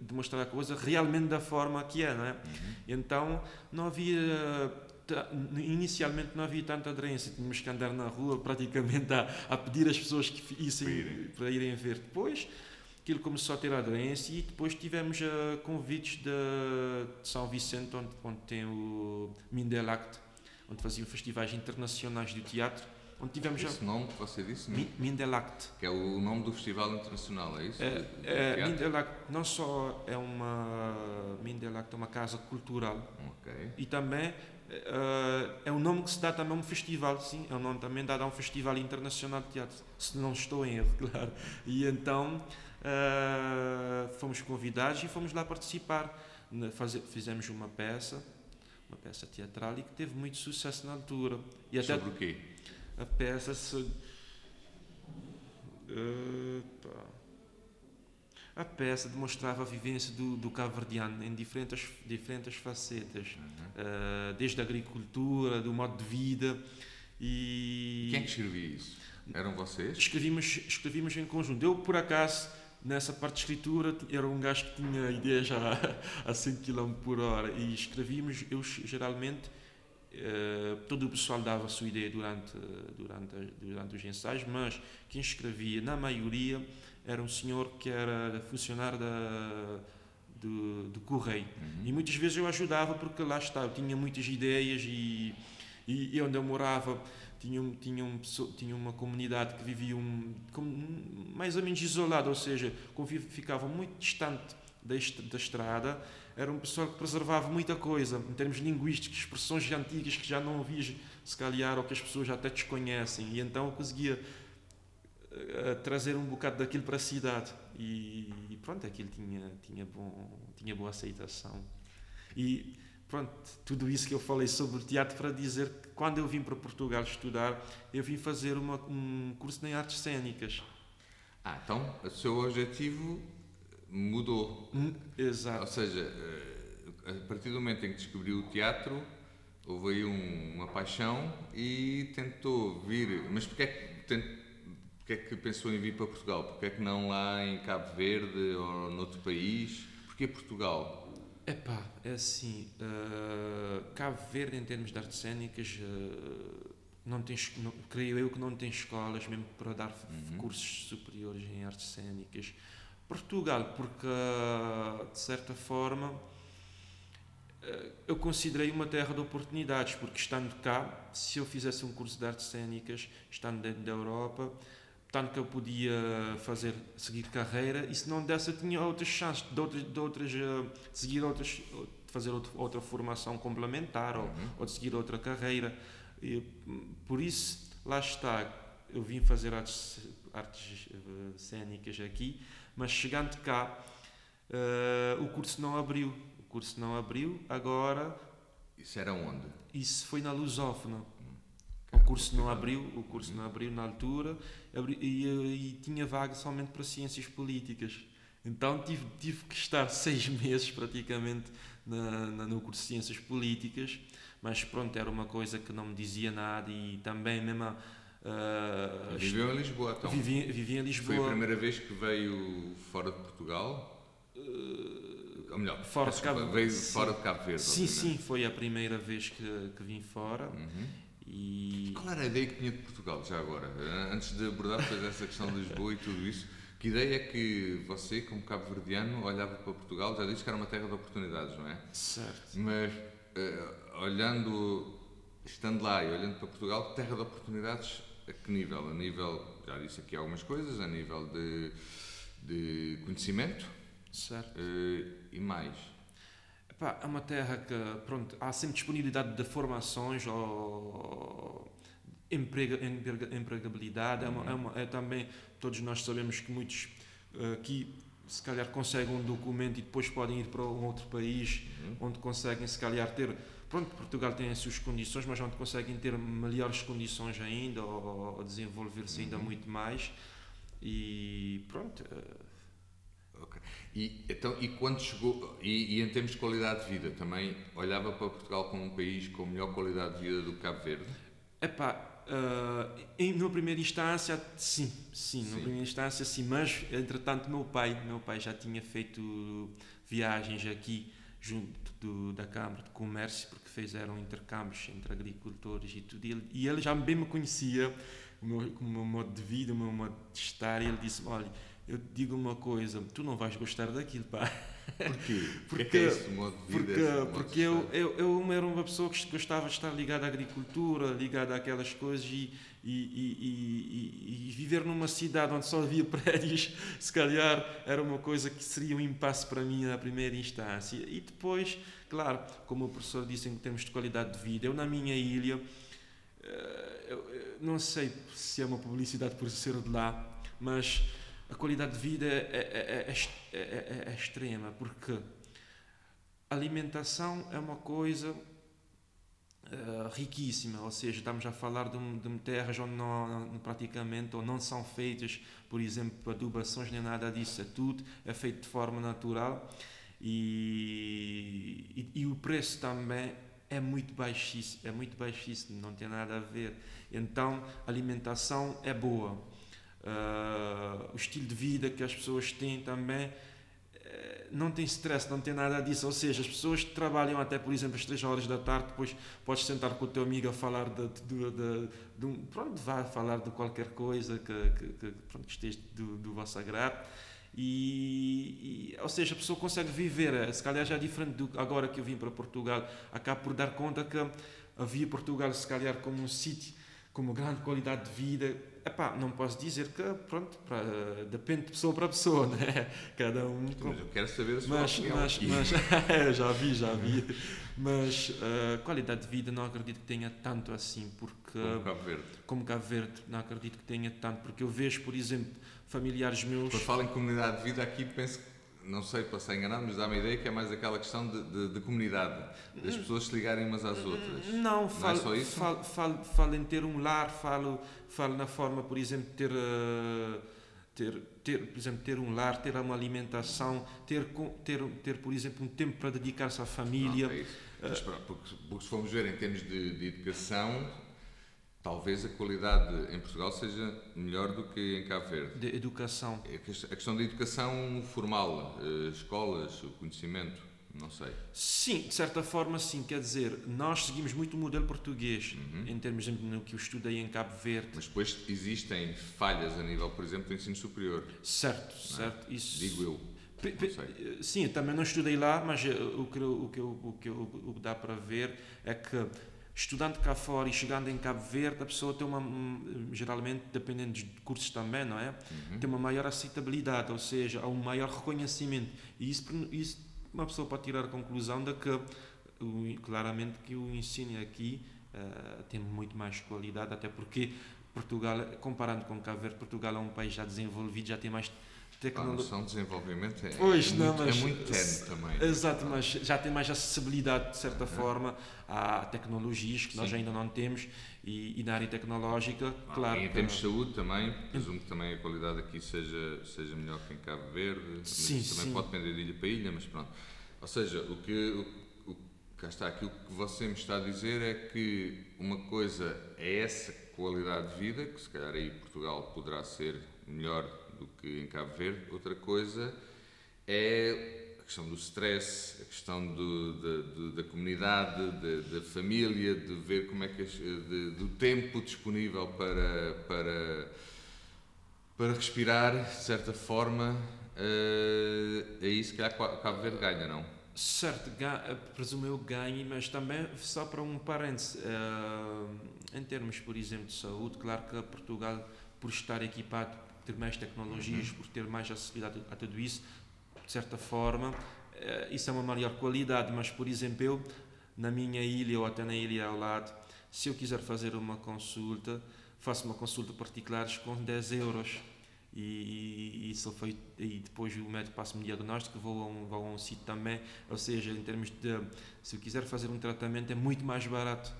de mostrar a coisa realmente da forma que é, não é? Uhum. Então não havia inicialmente não havia tanta aderência, tínhamos que andar na rua praticamente a, a pedir às pessoas que issem para irem ver. Depois aquilo começou a ter aderência e depois tivemos uh, convites de, de, São Vicente, onde, onde tem o Mindelact, onde faziam festivais internacionais de teatro, onde tivemos Esse já... nome que você disse? Mi, Mindelact. Que é o nome do festival internacional, é isso? É, é, Mindelact não só é uma... Mindelact é uma casa cultural. E também Uh, é um nome que se dá também a um festival, sim, é um nome também dado a um festival internacional de teatro, se não estou em erro, [LAUGHS] claro. E então uh, fomos convidados e fomos lá participar. Fazer, fizemos uma peça uma peça teatral e que teve muito sucesso na altura. E até Sobre o quê? A peça se. a peça demonstrava a vivência do, do cabo-verdiano em diferentes, diferentes facetas, uhum. uh, desde a agricultura, do modo de vida. E... Quem é que escrevia isso? Eram vocês? Escrevíamos, escrevíamos em conjunto. Eu, por acaso, nessa parte de escritura era um gajo que tinha ideias [LAUGHS] a, a 100 km por hora e escrevíamos, eu geralmente Uh, todo o pessoal dava a sua ideia durante, durante, durante os ensaios, mas quem escrevia, na maioria, era um senhor que era funcionário da, do, do correio. Uhum. E muitas vezes eu ajudava porque lá está, eu tinha muitas ideias e, e, e onde eu morava tinha, tinha, um, tinha uma comunidade que vivia um, mais ou menos isolada, ou seja, ficava muito distante da, da estrada. Era um pessoal que preservava muita coisa, em termos linguísticos, expressões antigas que já não ouvias, se calhar, ou que as pessoas até desconhecem. E então eu conseguia uh, trazer um bocado daquilo para a cidade. E, e pronto, aquilo tinha, tinha, bom, tinha boa aceitação. E pronto, tudo isso que eu falei sobre o teatro para dizer que quando eu vim para Portugal estudar, eu vim fazer uma, um curso em artes cênicas. Ah, então o seu objetivo mudou. Hum, exato. Ou seja, eh, a partir do momento em que descobriu o teatro, houve aí um, uma paixão e tentou vir. Mas porquê é que, porquê é que pensou em vir para Portugal? Porquê é que não lá em Cabo Verde ou noutro país? Porquê Portugal? Epá, é assim, uh, Cabo Verde em termos de artes cênicas uh, não tem, não, creio eu que não tem escolas mesmo para dar uhum. cursos superiores em artes cênicas. Portugal, porque de certa forma uh, eu considerei uma terra de oportunidades, porque estando cá, se eu fizesse um curso de artes cênicas, estando dentro da Europa, tanto que eu podia fazer seguir carreira e se não desse eu tinha outras chances de outras de, outras, eh, seguir outras de fazer outra, outra formação complementar ou, uhum. ou de seguir outra carreira. E, por isso lá está. Eu vim fazer artes, artes uh, cênicas aqui mas chegando cá uh, o curso não abriu. O curso não abriu agora isso era onde? isso foi na Lusófona. O curso não abriu, o curso não abriu na altura abri, e, e, tinha vaga somente para ciências políticas. Então tive, tive que estar [LAUGHS] seis meses praticamente na, na, no curso de ciências políticas, mas pronto, era uma coisa que não me dizia nada e também mesmo uh, Viveu em Lisboa, então? Vivi, vivi em Lisboa. Foi a primeira vez que veio fora de Portugal? Uh, ou melhor, fora de Cabo, veio sim. fora de Cabo Verde. Sim, sim, foi a primeira vez que, que vim fora. Uhum. E... Qual era a ideia que tinha de Portugal, já agora? Antes de abordar depois essa questão de Lisboa e tudo isso, que ideia é que você, como cabo-verdiano, olhava para Portugal? Já disse que era uma terra de oportunidades, não é? Certo. Mas, uh, olhando, estando lá e olhando para Portugal, terra de oportunidades a que nível? A nível, já disse aqui algumas coisas, a nível de, de conhecimento. Certo. Uh, e mais? Epá, é uma terra que pronto, há sempre disponibilidade de formações ou emprega, empregabilidade. É, uma, é, uma, é, também, todos nós sabemos que muitos uh, aqui se calhar conseguem um documento e depois podem ir para um outro país uhum. onde conseguem se calhar ter pronto Portugal tem as suas condições mas onde conseguem ter melhores condições ainda ou, ou desenvolver-se ainda uhum. muito mais e pronto uh. E, então, e quando chegou, e, e, em termos de qualidade de vida, também olhava para Portugal como um país com melhor qualidade de vida do que Cabo Verde? Epá, uh, em, numa primeira instância, sim, sim, sim, numa primeira instância, sim, mas entretanto meu pai, meu pai já tinha feito viagens aqui junto do, da Câmara de Comércio, porque fizeram intercâmbios entre agricultores e tudo, e ele, e ele já bem me conhecia, o meu, o meu modo de vida, o meu modo de estar, e ele disse olha, eu te digo uma coisa, tu não vais gostar daquilo, pá. Porquê? [LAUGHS] Porque, que é, esse modo de vida? Porque, porque eu, eu, eu era uma pessoa que gostava de estar ligada à agricultura, ligada àquelas coisas e, e, e, e, viver numa cidade onde só havia [LAUGHS] prédios, se calhar era uma coisa que seria um impasse para mim na primeira instância. E depois, claro, como o professor disse em termos de qualidade de vida, eu na minha ilha, eh, eu não sei se é uma publicidade por ser de lá, mas a qualidade de vida é, é, é, é, extrema, porque alimentação é uma coisa uh, riquíssima, ou seja, estamos a falar de, um, de terras onde não, não, praticamente ou não são feitas, por exemplo, adubações nem nada disso, é tudo é feito de forma natural e, e, e o preço também é muito baixíssimo, é muito baixíssimo, não tem nada a ver. Então, a alimentação é boa uh, o estilo de vida que as pessoas têm também eh, não tem stress, não tem nada disso. Ou seja, as pessoas trabalham até, por exemplo, às 3 horas da tarde, depois podes sentar com o teu amigo a falar de, de, de, de um, pronto, vá falar de qualquer coisa que, que, que, pronto, esteja do, do vosso agrado. E, e, ou seja, a pessoa consegue viver, eh, se calhar já é diferente do agora que eu vim para Portugal, acabo por dar conta que havia Portugal se calhar como um sítio com uma grande qualidade de vida. Epá, não posso dizer que, pronto, depende de pessoa para pessoa, [LAUGHS] né? Cada um. Mas eu quero saber a sua mas, opinião. Mas, mas [LAUGHS] [LAUGHS] já vi, já vi. Mas uh, qualidade de vida não acredito que tenha tanto assim, porque. Como Cabo Verde. Como Cabo Verde, não acredito que tenha tanto, porque eu vejo, por exemplo, familiares meus. Quando falo em comunidade de vida, aqui penso que não sei, para ser enganado, mas dá-me a ideia que é mais aquela questão de, de, de, comunidade, das pessoas se ligarem umas às outras. Não, falo, não é? Falo, falo, falo, em ter um lar, falo, falo na forma, por exemplo, ter, uh, ter, ter, por exemplo, ter um lar, ter uma alimentação, ter, ter, ter por exemplo, um tempo para dedicar-se à família. Não, é isso. Mas, porque, porque se formos ver em termos de, de educação, talvez a qualidade em Portugal seja melhor do que em Cabo Verde. De educação. É a questão da educação formal, eh, escolas, o conhecimento, não sei. Sim, de certa forma sim. Quer dizer, nós seguimos muito o modelo português, uhum. em termos de no que eu estudei em Cabo Verde. Mas depois existem falhas a nível, por exemplo, do ensino superior. Certo, é? certo. Isso... Digo eu. Sim, também não estudei lá, mas eh, o que, o que, o que, o que dá para ver é que estudando cá fora e chegando em Cabo Verde, a pessoa tem uma, geralmente, dependendo de cursos também, não é? Uhum. Tem uma maior aceitabilidade, ou seja, há um maior reconhecimento. E isso, isso uma pessoa pode tirar a conclusão de que, claramente, que o ensino aqui uh, tem muito mais qualidade, até porque Portugal, comparando com Cabo Verde, Portugal é um país já desenvolvido, já tem mais Tecnolo... A noção de desenvolvimento é, pois, é, não, muito, mas, é muito tenue também. Exato, mas já tem mais acessibilidade, de certa forma, a tecnologias que Sim. nós ainda não temos e, e na área tecnológica, ah, claro. em termos de saúde também, presumo que também a qualidade aqui seja, seja melhor que em Cabo Verde. Sim, também sim. pode depender de ilha para ilha, mas pronto. Ou seja, o que, o, o, cá está, aquilo que você me está a dizer é que uma coisa é essa qualidade de vida, que se calhar aí Portugal poderá ser melhor do que em Cabo Verde. Outra coisa é a questão do stress, a questão do, da, da comunidade, da, da, família, de ver como é que de, do tempo disponível para, para, para respirar, de certa forma, é isso que Cabo Verde ganha, não? Certo, presumo eu ganhe, mas também só para um parênteses, uh, em termos, por exemplo, de saúde, claro que Portugal, por estar equipado ter mais tecnologias, por ter mais acessibilidade a tudo isso, de certa forma, eh, isso é uma maior qualidade. Mas, por exemplo, eu, na minha ilha ou até na ilha ao lado, se eu quiser fazer uma consulta, faço uma consulta particular com 10 euros. E, e, isso foi, e depois o médico passa-me diagnóstico, vou a um, vou a um sítio também. Ou seja, em termos de. Se eu quiser fazer um tratamento, é muito mais barato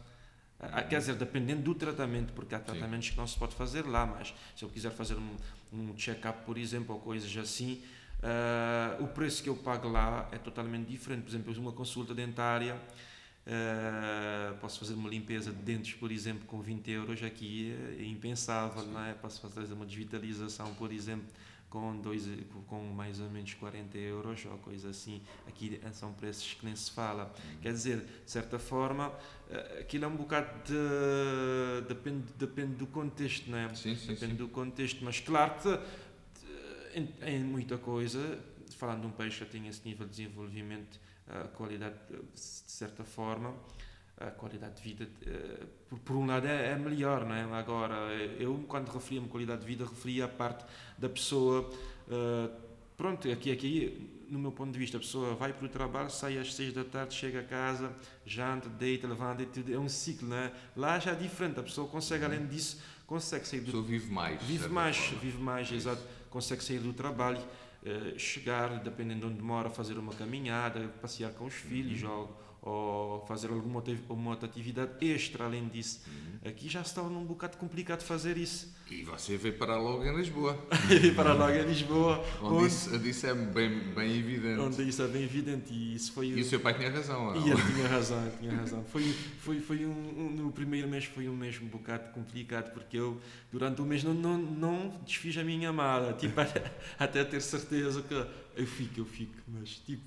quer dizer, dependendo do tratamento, porque há tratamentos Sim. que não se pode fazer lá, mas se eu quiser fazer um, um check-up, por exemplo, ou coisas assim, uh, o preço que eu pago lá é totalmente diferente. Por exemplo, uma consulta dentária, uh, posso fazer uma limpeza de dentes, por exemplo, com 20 euros, aqui é impensável, Sim. não é? Posso fazer uma desvitalização, por exemplo, com, dois, com mais ou menos 40 euros ou coisa assim. Aqui são preços que nem se fala. Uhum. Quer dizer, de certa forma, eh, aquilo é um bocado de. depende, depende do contexto, não é? Sim, sim, depende sim. do contexto, mas claro que em, em, muita coisa, falando de um país que já tem esse nível de desenvolvimento, a qualidade, de certa forma, a qualidade de vida, eh, por, por um lado, é, é, melhor, não é? Agora, eu, quando referia-me qualidade de vida, referia a parte da pessoa. Uh, pronto, aqui, aqui, no meu ponto de vista, a pessoa vai para o trabalho, sai às seis da tarde, chega a casa, janta, deita, levanta, é um ciclo, não é? Lá já é diferente, a pessoa consegue, além disso, consegue sair do... A pessoa vive mais. Vive mais, forma. vive mais, é exato. Consegue sair do trabalho, uh, chegar, dependendo de onde mora, fazer uma caminhada, passear com os filhos, uhum. ou ou fazer alguma uma outra atividade extra além disso. Uhum. Aqui já torna um bocado complicado fazer isso. E você veio parar logo em Lisboa. [LAUGHS] veio parar logo em Lisboa. onde, onde isso, isso, é bem, bem evidente. Onde isso é bem evidente. E, isso foi e o seu pai tinha razão. Não? E ele tinha razão, tinha razão. Foi, foi, foi um, um, no primeiro mês foi um mês um bocado complicado, porque eu, durante o mês, não, não, não desfiz a minha mala. Tipo, [LAUGHS] até, até ter certeza que eu fico, eu fico. Mas, tipo,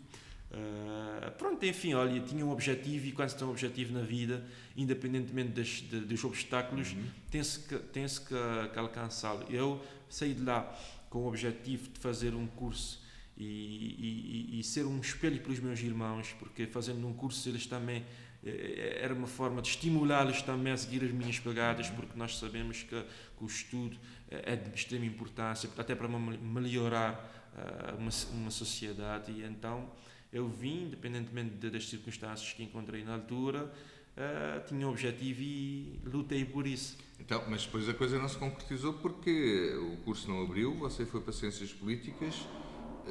Uh, pronto, enfim, olha, tinha um objetivo e quando se tem um objetivo na vida, independentemente das, de, dos obstáculos, uhum. tem-se que, tem que, que alcançá-lo. Eu saí de lá com o objetivo de fazer um curso e, e, e, ser um espelho para os meus irmãos, porque fazendo um curso eles também eh, era uma forma de estimulá-los também a seguir as minhas pegadas, uhum. porque nós sabemos que, que o estudo é de extrema importância, até para melhorar uh, uma, uma sociedade. E então eu vim, independentemente das circunstâncias que encontrei na altura, uh, tinha um objetivo e lutei por isso. Então, mas depois a coisa não se concretizou porque o curso não abriu, você foi para Ciências Políticas,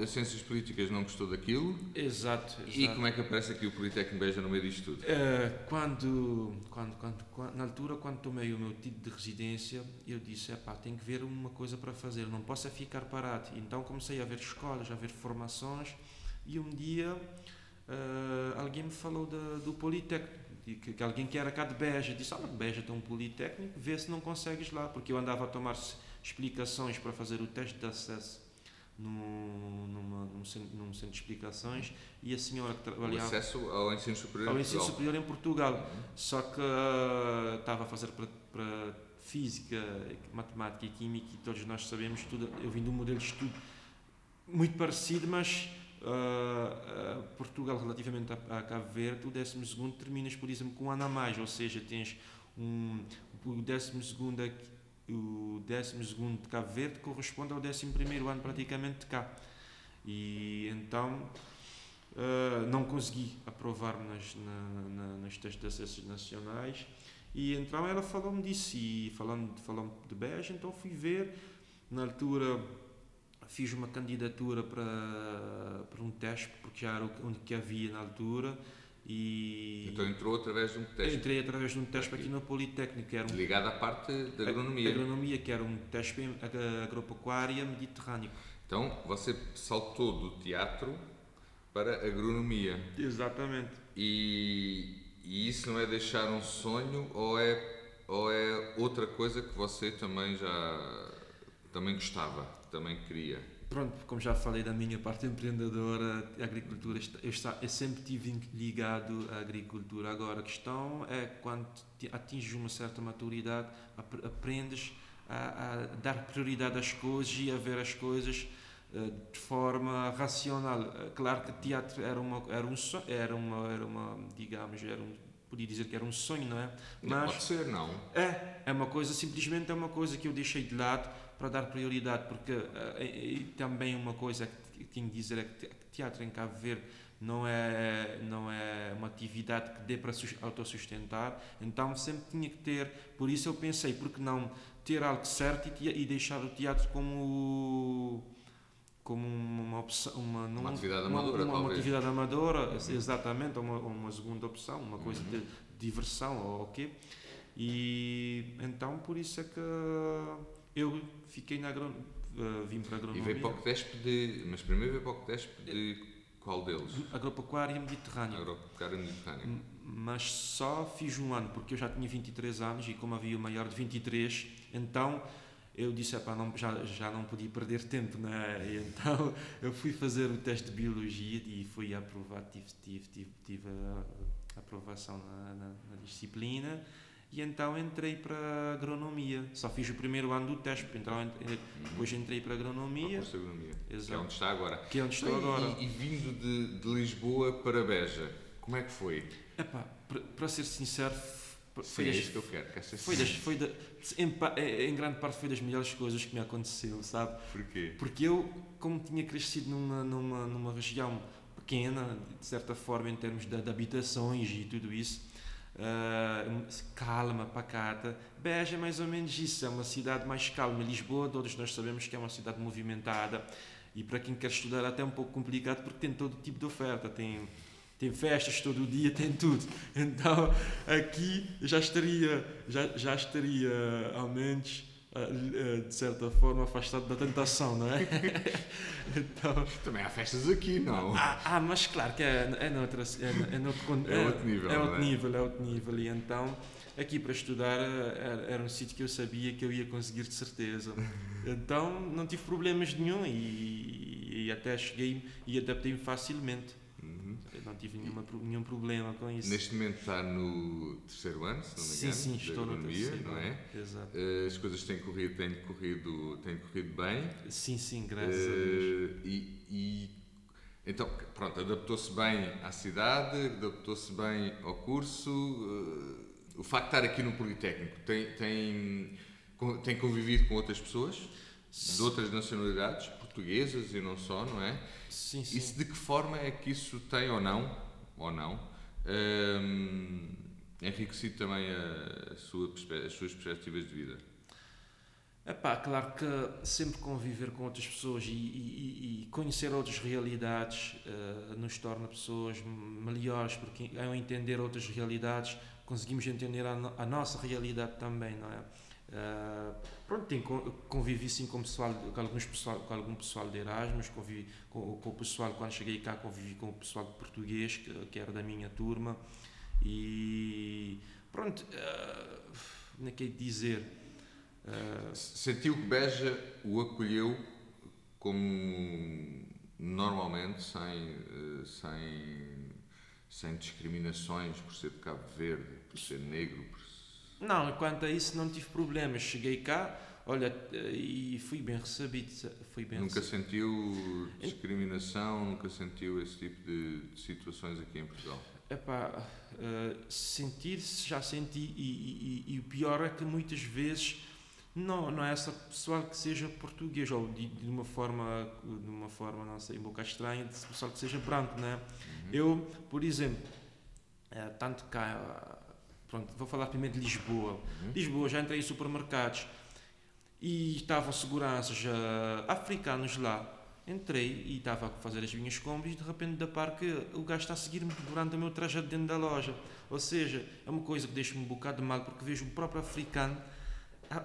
as Ciências Políticas não gostou daquilo. Exato, exato. E como é que aparece aqui o Politécnico Beja no meio disto tudo? Uh, quando, quando, quando, quando, na altura, quando tomei o meu título de residência, eu disse, pá, tenho que ver uma coisa para fazer, não posso é ficar parado. Então comecei a ver escolas, a ver formações, e um dia uh, alguém me falou do Politécnico, que, que, alguém que era cá de Beja, disse, ah, Beja tem um Politécnico, vê se não consegues lá, porque eu andava a tomar explicações para fazer o teste de acesso num, numa, num, centro, num centro de explicações e a senhora que trabalhava... O acesso ao ensino superior ao ensino superior em Portugal. Uhum. Só que uh, estava a fazer para, para física, matemática e química e todos nós sabemos tudo. Eu vim de um modelo de estudo muito parecido, mas uh, Portugal, relativamente a, a Cabo Verde, o 12 terminas, por exemplo, com um ano a mais, ou seja, tens um, o 12 aqui, o 12 de Cabo Verde corresponde ao 11 ano praticamente de cá. E então uh, não consegui aprovar-me nas, na, na, nas testes de acessos nacionais. E então ela falou-me disso, e falando, falando de Beja, então fui ver. Na altura fiz uma candidatura para, para um teste, porque já era o que havia na altura e então entrou através de um teste? Entrei através de um teste aqui, aqui no Politécnico. Era um, Ligado à parte da agronomia? agronomia, que era um teste agropecuária mediterrâneo. Então você saltou do teatro para agronomia. Exatamente. E, e isso não é deixar um sonho ou é, ou é outra coisa que você também já também gostava, também queria? pronto, como já falei da minha parte empreendedora, a agricultura, eu, sempre tive ligado à agricultura. Agora, a questão é quando atinges uma certa maturidade, aprendes a, a dar prioridade às coisas e a ver as coisas uh, de forma racional. Uh, claro que teatro era uma era um era uma era uma digamos era um podia dizer que era um sonho, não é? Mas não pode ser, não. É, é uma coisa simplesmente é uma coisa que eu deixei de lado para dar prioridade, porque uh, também uma coisa que tinha que dizer é que teatro em Cabo Verde não é, não é uma atividade que dê para autossustentar, então sempre tinha que ter, por isso eu pensei, porque não ter algo certo e, e deixar o teatro como como uma opção uma, uma atividade amadora uma, uma atividade amadora uhum. exatamente uma, uma segunda opção uma coisa uhum. de diversão ou o quê e então por isso é que eu fiquei na agron... Uh, vim para a agronomia. E veio para o CTESP de... Mas primeiro veio para o CTESP de qual deles? Agropecuária Mediterrânea. Agropecuária Mediterrânea. Mas só fiz um ano, porque eu já tinha 23 anos e como havia o maior de 23, então eu disse, não, já, já não podia perder tempo, né? E então [LAUGHS] eu fui fazer o teste de biologia e fui aprovado, tive, tive, tive, tive a, a aprovação na, na, na disciplina e então entrei para agronomia. Só fiz o primeiro ano do teste, então depois entrei para agronomia. Para agronomia. Exato. Que é onde está agora. Que é onde estou agora. E, e, vindo de, de, Lisboa para Beja, como é que foi? Epá, para, ser sincero, foi Sim, é isso que eu quero. quero foi das, foi da, em, em, grande parte foi das melhores coisas que me aconteceu, sabe? Porquê? Porque eu, como tinha crescido numa, numa, numa região pequena, de certa forma, em termos de, de habitações e tudo isso, uh, calma, pacata. Beja é mais ou menos isso, é uma cidade mais calma. Lisboa, todos nós sabemos que é uma cidade movimentada e para quem quer estudar até um pouco complicado porque tem todo tipo de oferta, tem tem festas todo dia, [LAUGHS] tem tudo. Então aqui já estaria, já, já estaria ao menos de certa forma afastado da tentação, não é? [LAUGHS] então, Também há festas aqui, não? Ah, ah mas claro que é, é, noutra, é, é, noutro, é, é outro nível. É outro é? nível, é outro nível. E então, aqui para estudar eh, era, era, um sítio que eu sabia que eu ia conseguir de certeza. [LAUGHS] Então não tive problemas nenhum e, e até cheguei e adaptei-me facilmente. Não tive nenhuma, nenhum problema com isso. Neste momento está no terceiro ano, se não me engano, sim, sim, estou no terceiro, não é? Exato. Uh, as coisas têm corrido, têm corrido, têm corrido bem. Sim, sim, graças uh, a Deus. E, e então, pronto, adaptou-se bem à cidade, adaptou-se bem ao curso. Uh, o facto de estar aqui no Politécnico tem, tem, tem convivido com outras pessoas de outras nacionalidades, portuguesas e não só, não é? Sim, sim. Isso de que forma é que isso tem ou não, ou não, um, enriquecido também a sua, as suas perspectivas de vida? Epá, claro que sempre conviver com outras pessoas e, e, e conhecer outras realidades uh, nos torna pessoas melhores, porque ao entender outras realidades conseguimos entender a, no, a nossa realidade também, não é? Uh, pronto, convivi sim com, pessoal, com, alguns pessoal, com algum pessoal de Erasmus, convivi com, com, o pessoal, quando cheguei cá, convivi com o pessoal português, que, que era da minha turma, e pronto, uh, não quero dizer. Uh, Sentiu que Beja o acolheu como normalmente, sem, sem, sem discriminações por ser de Cabo Verde, por ser negro, por não, quanto a isso não tive problemas. Cheguei cá, olha, e fui bem recebido. Fui bem nunca recebido. sentiu discriminação, nunca sentiu esse tipo de, de situações aqui em Portugal? Epá, uh, sentir-se já senti e, e, e, o pior é que muitas vezes não, não é essa pessoal que seja português ou de, de uma forma, de uma forma, não sei, um pouco estranha, de pessoal que seja branco, né? Uhum. Eu, por exemplo, uh, tanto cá Pronto, vou falar primeiro de Lisboa. Uhum. Lisboa, já entrei em supermercados e estavam seguranças uh, africanos lá. Entrei e estava a fazer as minhas compras e de repente da par que o gajo está a seguir-me durante o meu trajeto dentro da loja. Ou seja, é uma coisa que deixa-me um bocado de mal porque vejo o próprio africano a,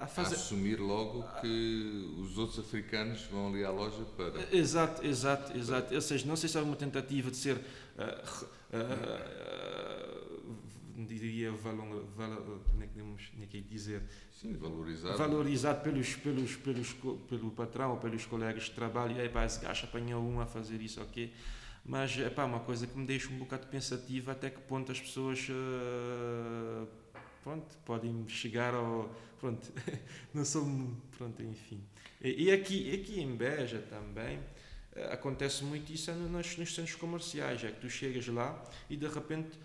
a, a fazer. A assumir logo que os outros africanos vão ali à loja para. Exato, exato, exato. Ou seja, não sei se é uma tentativa de ser. Uh, uh, diria, valor, valor, como é que podemos é dizer? Sim, valorizado. Valorizado pelos, pelos, pelos, pelo patrão ou pelos colegas de trabalho. E aí, pá, esse gajo apanhou um a fazer isso, ok? Mas é uma coisa que me deixa um bocado pensativa até que ponto as pessoas uh, pronto, podem chegar ao. Pronto, [LAUGHS] não são. Pronto, enfim. E, e aqui, aqui em Beja também uh, acontece muito isso nos, nos centros comerciais. É que tu chegas lá e de repente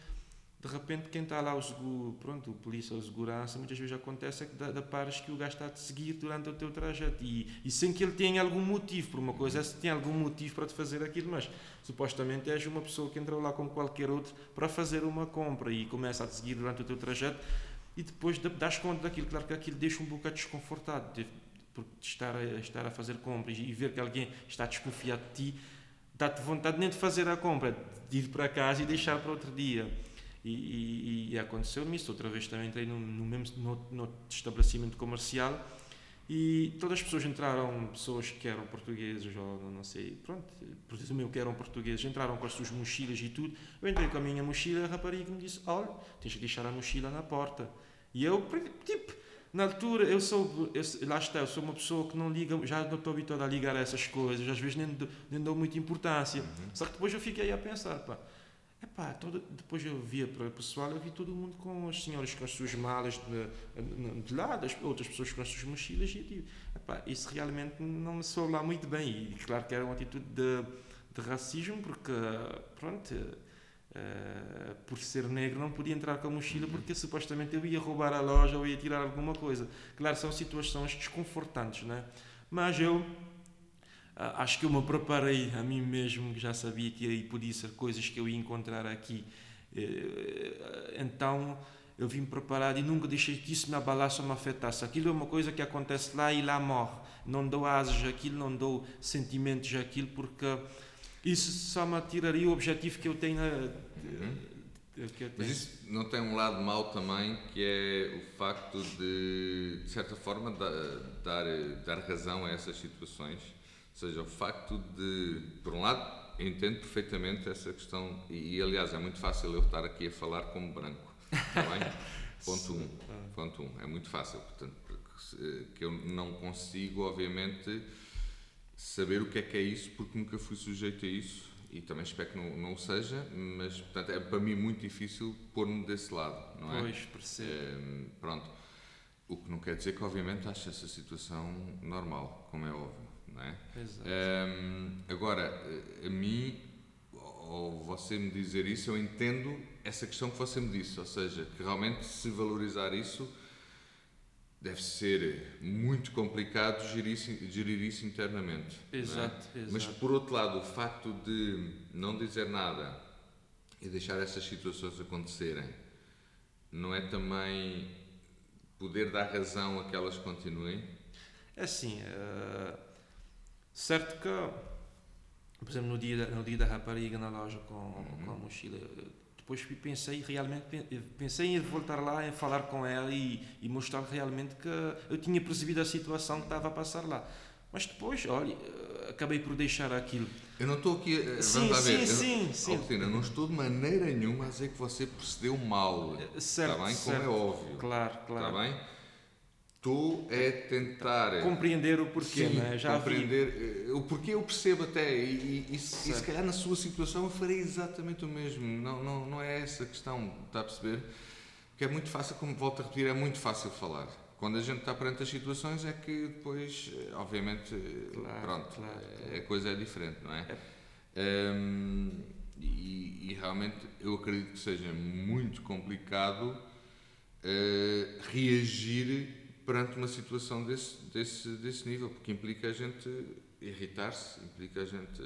de repente quem está lá, o seguro, pronto, o polícia ou segurança, muitas vezes acontece é que da, pares que o gajo está a te seguir durante o teu trajeto e, e sem que ele tenha algum motivo, por uma coisa é se tem algum motivo para te fazer aquilo, mas supostamente és uma pessoa que entrou lá como qualquer outro para fazer uma compra e começa a te seguir durante o teu trajeto e depois das conta daquilo, claro que aquilo deixa um bocado desconfortado de, por estar a, estar a fazer compras e ver que alguém está desconfiado de ti, dá-te vontade nem de fazer a compra, de ir para casa e deixar para outro dia. E, e, e aconteceu-me isso. Outra vez também entrei no, no mesmo no, no estabelecimento comercial e todas as pessoas entraram, pessoas que eram portugueses ou não sei, pronto, presumiu que eram portugueses, entraram com as suas mochilas e tudo. Eu entrei com a minha mochila, a rapariga me disse: Olha, tens que deixar a mochila na porta. E eu, tipo, na altura, eu sou, eu, lá está, eu sou uma pessoa que não liga, já não estou habituado a ligar a essas coisas, às vezes nem, nem dou muita importância. Uhum. Só que depois eu fiquei a pensar, pá Epá, todo, depois eu via para o pessoal, eu vi todo mundo com as senhoras com as suas malas de, de lado, as outras pessoas com as suas mochilas, e eu digo, epá, isso realmente não me soou lá muito bem. E claro que era uma atitude de, de racismo, porque, pronto, uh, por ser negro não podia entrar com a mochila, porque supostamente eu ia roubar a loja ou ia tirar alguma coisa. Claro, são situações desconfortantes, né? Mas eu acho que eu me preparei a mim mesmo, que já sabia que aí podia ser coisas que eu ia encontrar aqui. Eh, então eu vim preparado e nunca deixei que isso me abalasse ou me afetasse. Aquilo é uma coisa que acontece lá e lá morre. Não dou asas àquilo, não dou sentimentos àquilo, porque isso só me tiraria o objetivo que eu tenho. Uhum. Que eu tenho. Mas isso não tem um lado mau também, que é o facto de, de certa forma, dar, dar razão a essas situações ou seja, o facto de, por um lado, entendo perfeitamente essa questão, e, aliás é muito fácil eu estar aqui a falar como branco. Está bem? [LAUGHS] ponto 1. Um, ponto um. É muito fácil, portanto, que eu não consigo, obviamente, saber o que é que é isso, porque nunca fui sujeito a isso e também espero que não, não o seja, mas portanto, é para mim muito difícil pôr-me desse lado, não é? Pois, percebo. É, pronto. O que não quer dizer que, obviamente, acho essa situação normal, como é óbvio, não é? Exato. É, agora, a mim, ou você me dizer isso, eu entendo essa questão que você me disse, ou seja, que realmente se valorizar isso deve ser muito complicado gerir isso, gerir isso internamente. Exato, é? exato. Mas por outro lado, o facto de não dizer nada e deixar essas situações acontecerem, não é também poder dar razão a que elas continuem? É assim, uh, certo que, por exemplo, no dia, no dia da rapariga na loja com, uhum. com a mochila, depois pensei realmente pensei em voltar lá e falar com ela e, e mostrar realmente que eu tinha percebido a situação que estava a passar lá mas depois olha acabei por deixar aquilo eu não estou aqui sim, vamos sim, ver. sim, eu, sim. Alcina, não estou de maneira nenhuma a dizer que você procedeu mal certo, está bem certo. como é óbvio claro claro está bem Estou é tentar compreender o porquê, sim, né? já compreender vi. Eh, o porquê eu percebo até e, e, e, se calhar na sua situação eu farei exatamente o mesmo. Não, não, não é essa a questão, está a perceber? Porque é muito fácil, como volto a repetir, é muito fácil falar. Quando a gente está perante as situações é que depois, eh, obviamente, eh, claro, pronto, claro, claro. a coisa é diferente, não é? é. Um, e, e, realmente eu acredito que seja muito complicado uh, reagir perante uma situação desse, desse, desse nível, porque implica a gente irritar-se, implica a gente.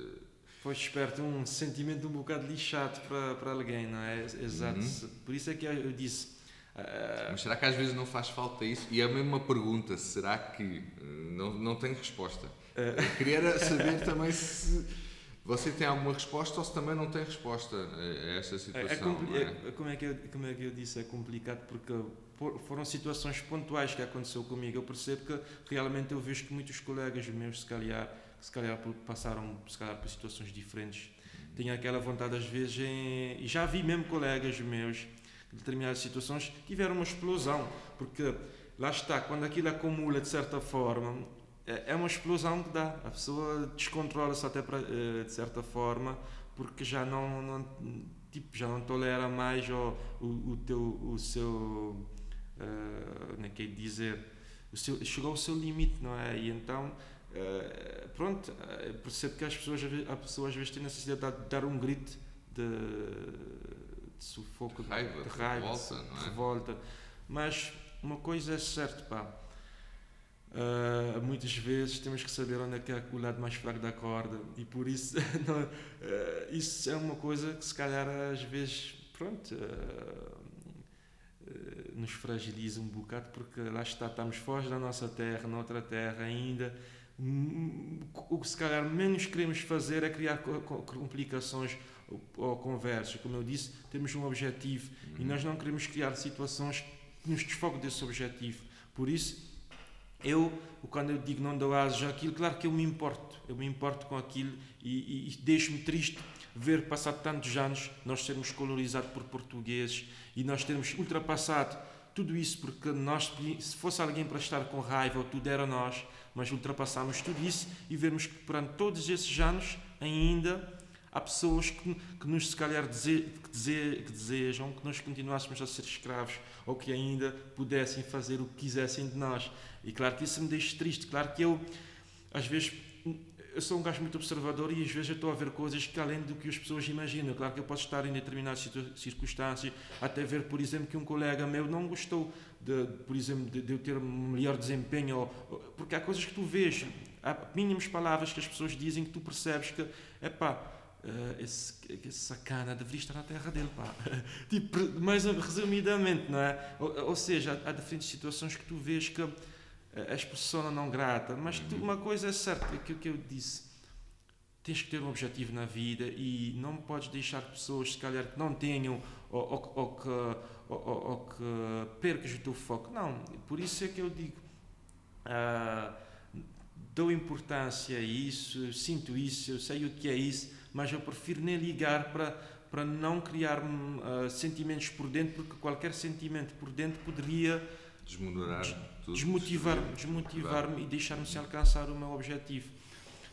Pois esperto um sentimento um bocado lixado para, para alguém, não é? Exato. Uhum. Por isso é que eu disse. Uh... Mas será que às vezes não faz falta isso? E é a mesma pergunta: será que. Não, não tenho resposta. Uh... Eu queria saber também se você tem alguma resposta ou se também não tem resposta a essa situação. É, é, é? como, é que eu, como é que eu disse? É complicado porque foram situações pontuais que aconteceu comigo. Eu percebo que realmente eu vejo que muitos colegas meus, se calhar, se calhar passaram se calhar, por situações diferentes, têm aquela vontade às vezes em, e já vi mesmo colegas meus em determinadas situações tiveram uma explosão, porque lá está, quando aquilo acumula de certa forma, é, é uma explosão que dá. A pessoa descontrola-se até para, eh, de certa forma, porque já não, não tipo, já não tolera mais o, o, o, teu, o seu uh, nem quero dizer, seu, chegou ao seu limite, não é? E então, uh, pronto, uh, percebo que as pessoas, a pessoa às vezes têm necessidade de dar um grito de, de sufoco, de raiva, de, raiva, de revolta, não é? revolta. Mas uma coisa é certa, pá. Uh, muitas vezes temos que saber onde é que é o lado mais fraco da corda e por isso [LAUGHS] não, uh, isso é uma coisa que se calhar às vezes pronto uh, nos fragiliza um bocado porque lá está, estamos fora da nossa terra, noutra terra ainda. O que se calhar menos queremos fazer é criar complicações ou conversas. Como eu disse, temos um objetivo uhum. e nós não queremos criar situações que nos desfoquem desse objetivo. Por isso, eu, quando eu digo não dou asas àquilo, claro que eu me importo, eu me importo com aquilo e, e, e deixo-me triste ver passado tantos anos nós sermos colonizados por portugueses e nós termos ultrapassado tudo isso porque nós, se fosse alguém para estar com raiva, tudo era nós, mas ultrapassamos tudo isso e vemos que durante todos esses anos ainda há pessoas que, que nos se calhar dese, que, dese, que desejam que nós continuássemos a ser escravos ou que ainda pudessem fazer o que quisessem de nós. E claro que isso me deixa triste, claro que eu às vezes eu sou um gajo muito observador e às vezes eu estou a ver coisas que além do que as pessoas imaginam. Claro que eu posso estar em determinadas circunstâncias, até ver, por exemplo, que um colega meu não gostou, de, por exemplo, de, de eu ter um melhor desempenho, ou, porque há coisas que tu vês, há mínimas palavras que as pessoas dizem que tu percebes que, é Uh, esse, esse sacana deveria estar na terra dele, pá. [LAUGHS] tipo, mais resumidamente, não é? Ou, ou seja, há, há diferentes situações que tu vês que és persona não grata, mas tu, uma coisa é certa, aquilo que eu disse, tens que ter um objetivo na vida e não podes deixar pessoas, se calhar, que não tenham ou, ou, ou que, ou, ou, que percas o teu foco. Não, por isso é que eu digo, uh, dou importância a isso, sinto isso, eu sei o que é isso, mas eu prefiro nem ligar para, para não criar uh, sentimentos por dentro, porque qualquer sentimento por dentro poderia desmotivar desmotivar-me desmotivar e deixar-me sem alcançar o meu objetivo.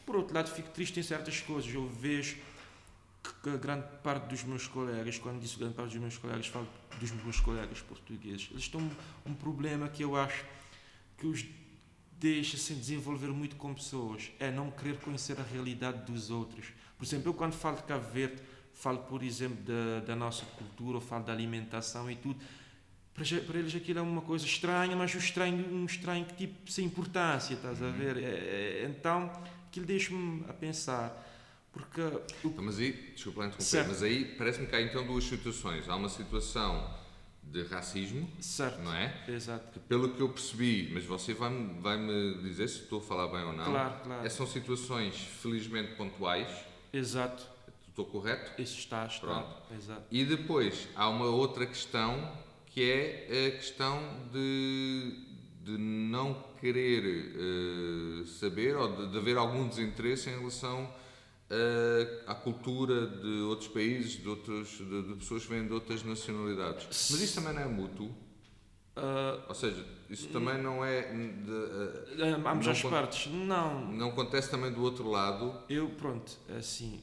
Por outro lado, fico triste em certas coisas. Eu vejo que a grande parte dos meus colegas, quando disse grande parte dos meus colegas, falo dos meus colegas portugueses, eles têm um, um problema que eu acho que os deixa sem desenvolver muito com pessoas, é não querer conhecer a realidade dos outros. Por exemplo, eu quando falo de Cabo Verde, falo, por exemplo, da, da nossa cultura, falo da alimentação e tudo, para, eles aquilo é uma coisa estranha, mas um estranho, um estranho que tipo sem importância, estás a ver? É, é, então, aquilo deixa-me a pensar. Porque. O... Então, mas aí, desculpa lá interromper, mas aí parece-me que há então duas situações. Há uma situação de racismo, certo. não é? Exato. Que, pelo que eu percebi, mas você vai-me vai -me dizer se estou a falar bem ou não. Claro, claro. São situações felizmente pontuais. Exato. Estou correto? Isso está, está. Pronto. Exato. E depois há uma outra questão que é a questão de, de não querer uh, saber ou de, de, haver algum desinteresse em relação uh, à cultura de outros países, de, outros, de, de, pessoas que vêm de outras nacionalidades. Mas isso também não é mútuo? Uh, ou seja, isso também não é. De, ambas as partes, não. Não acontece também do outro lado? Eu, pronto, assim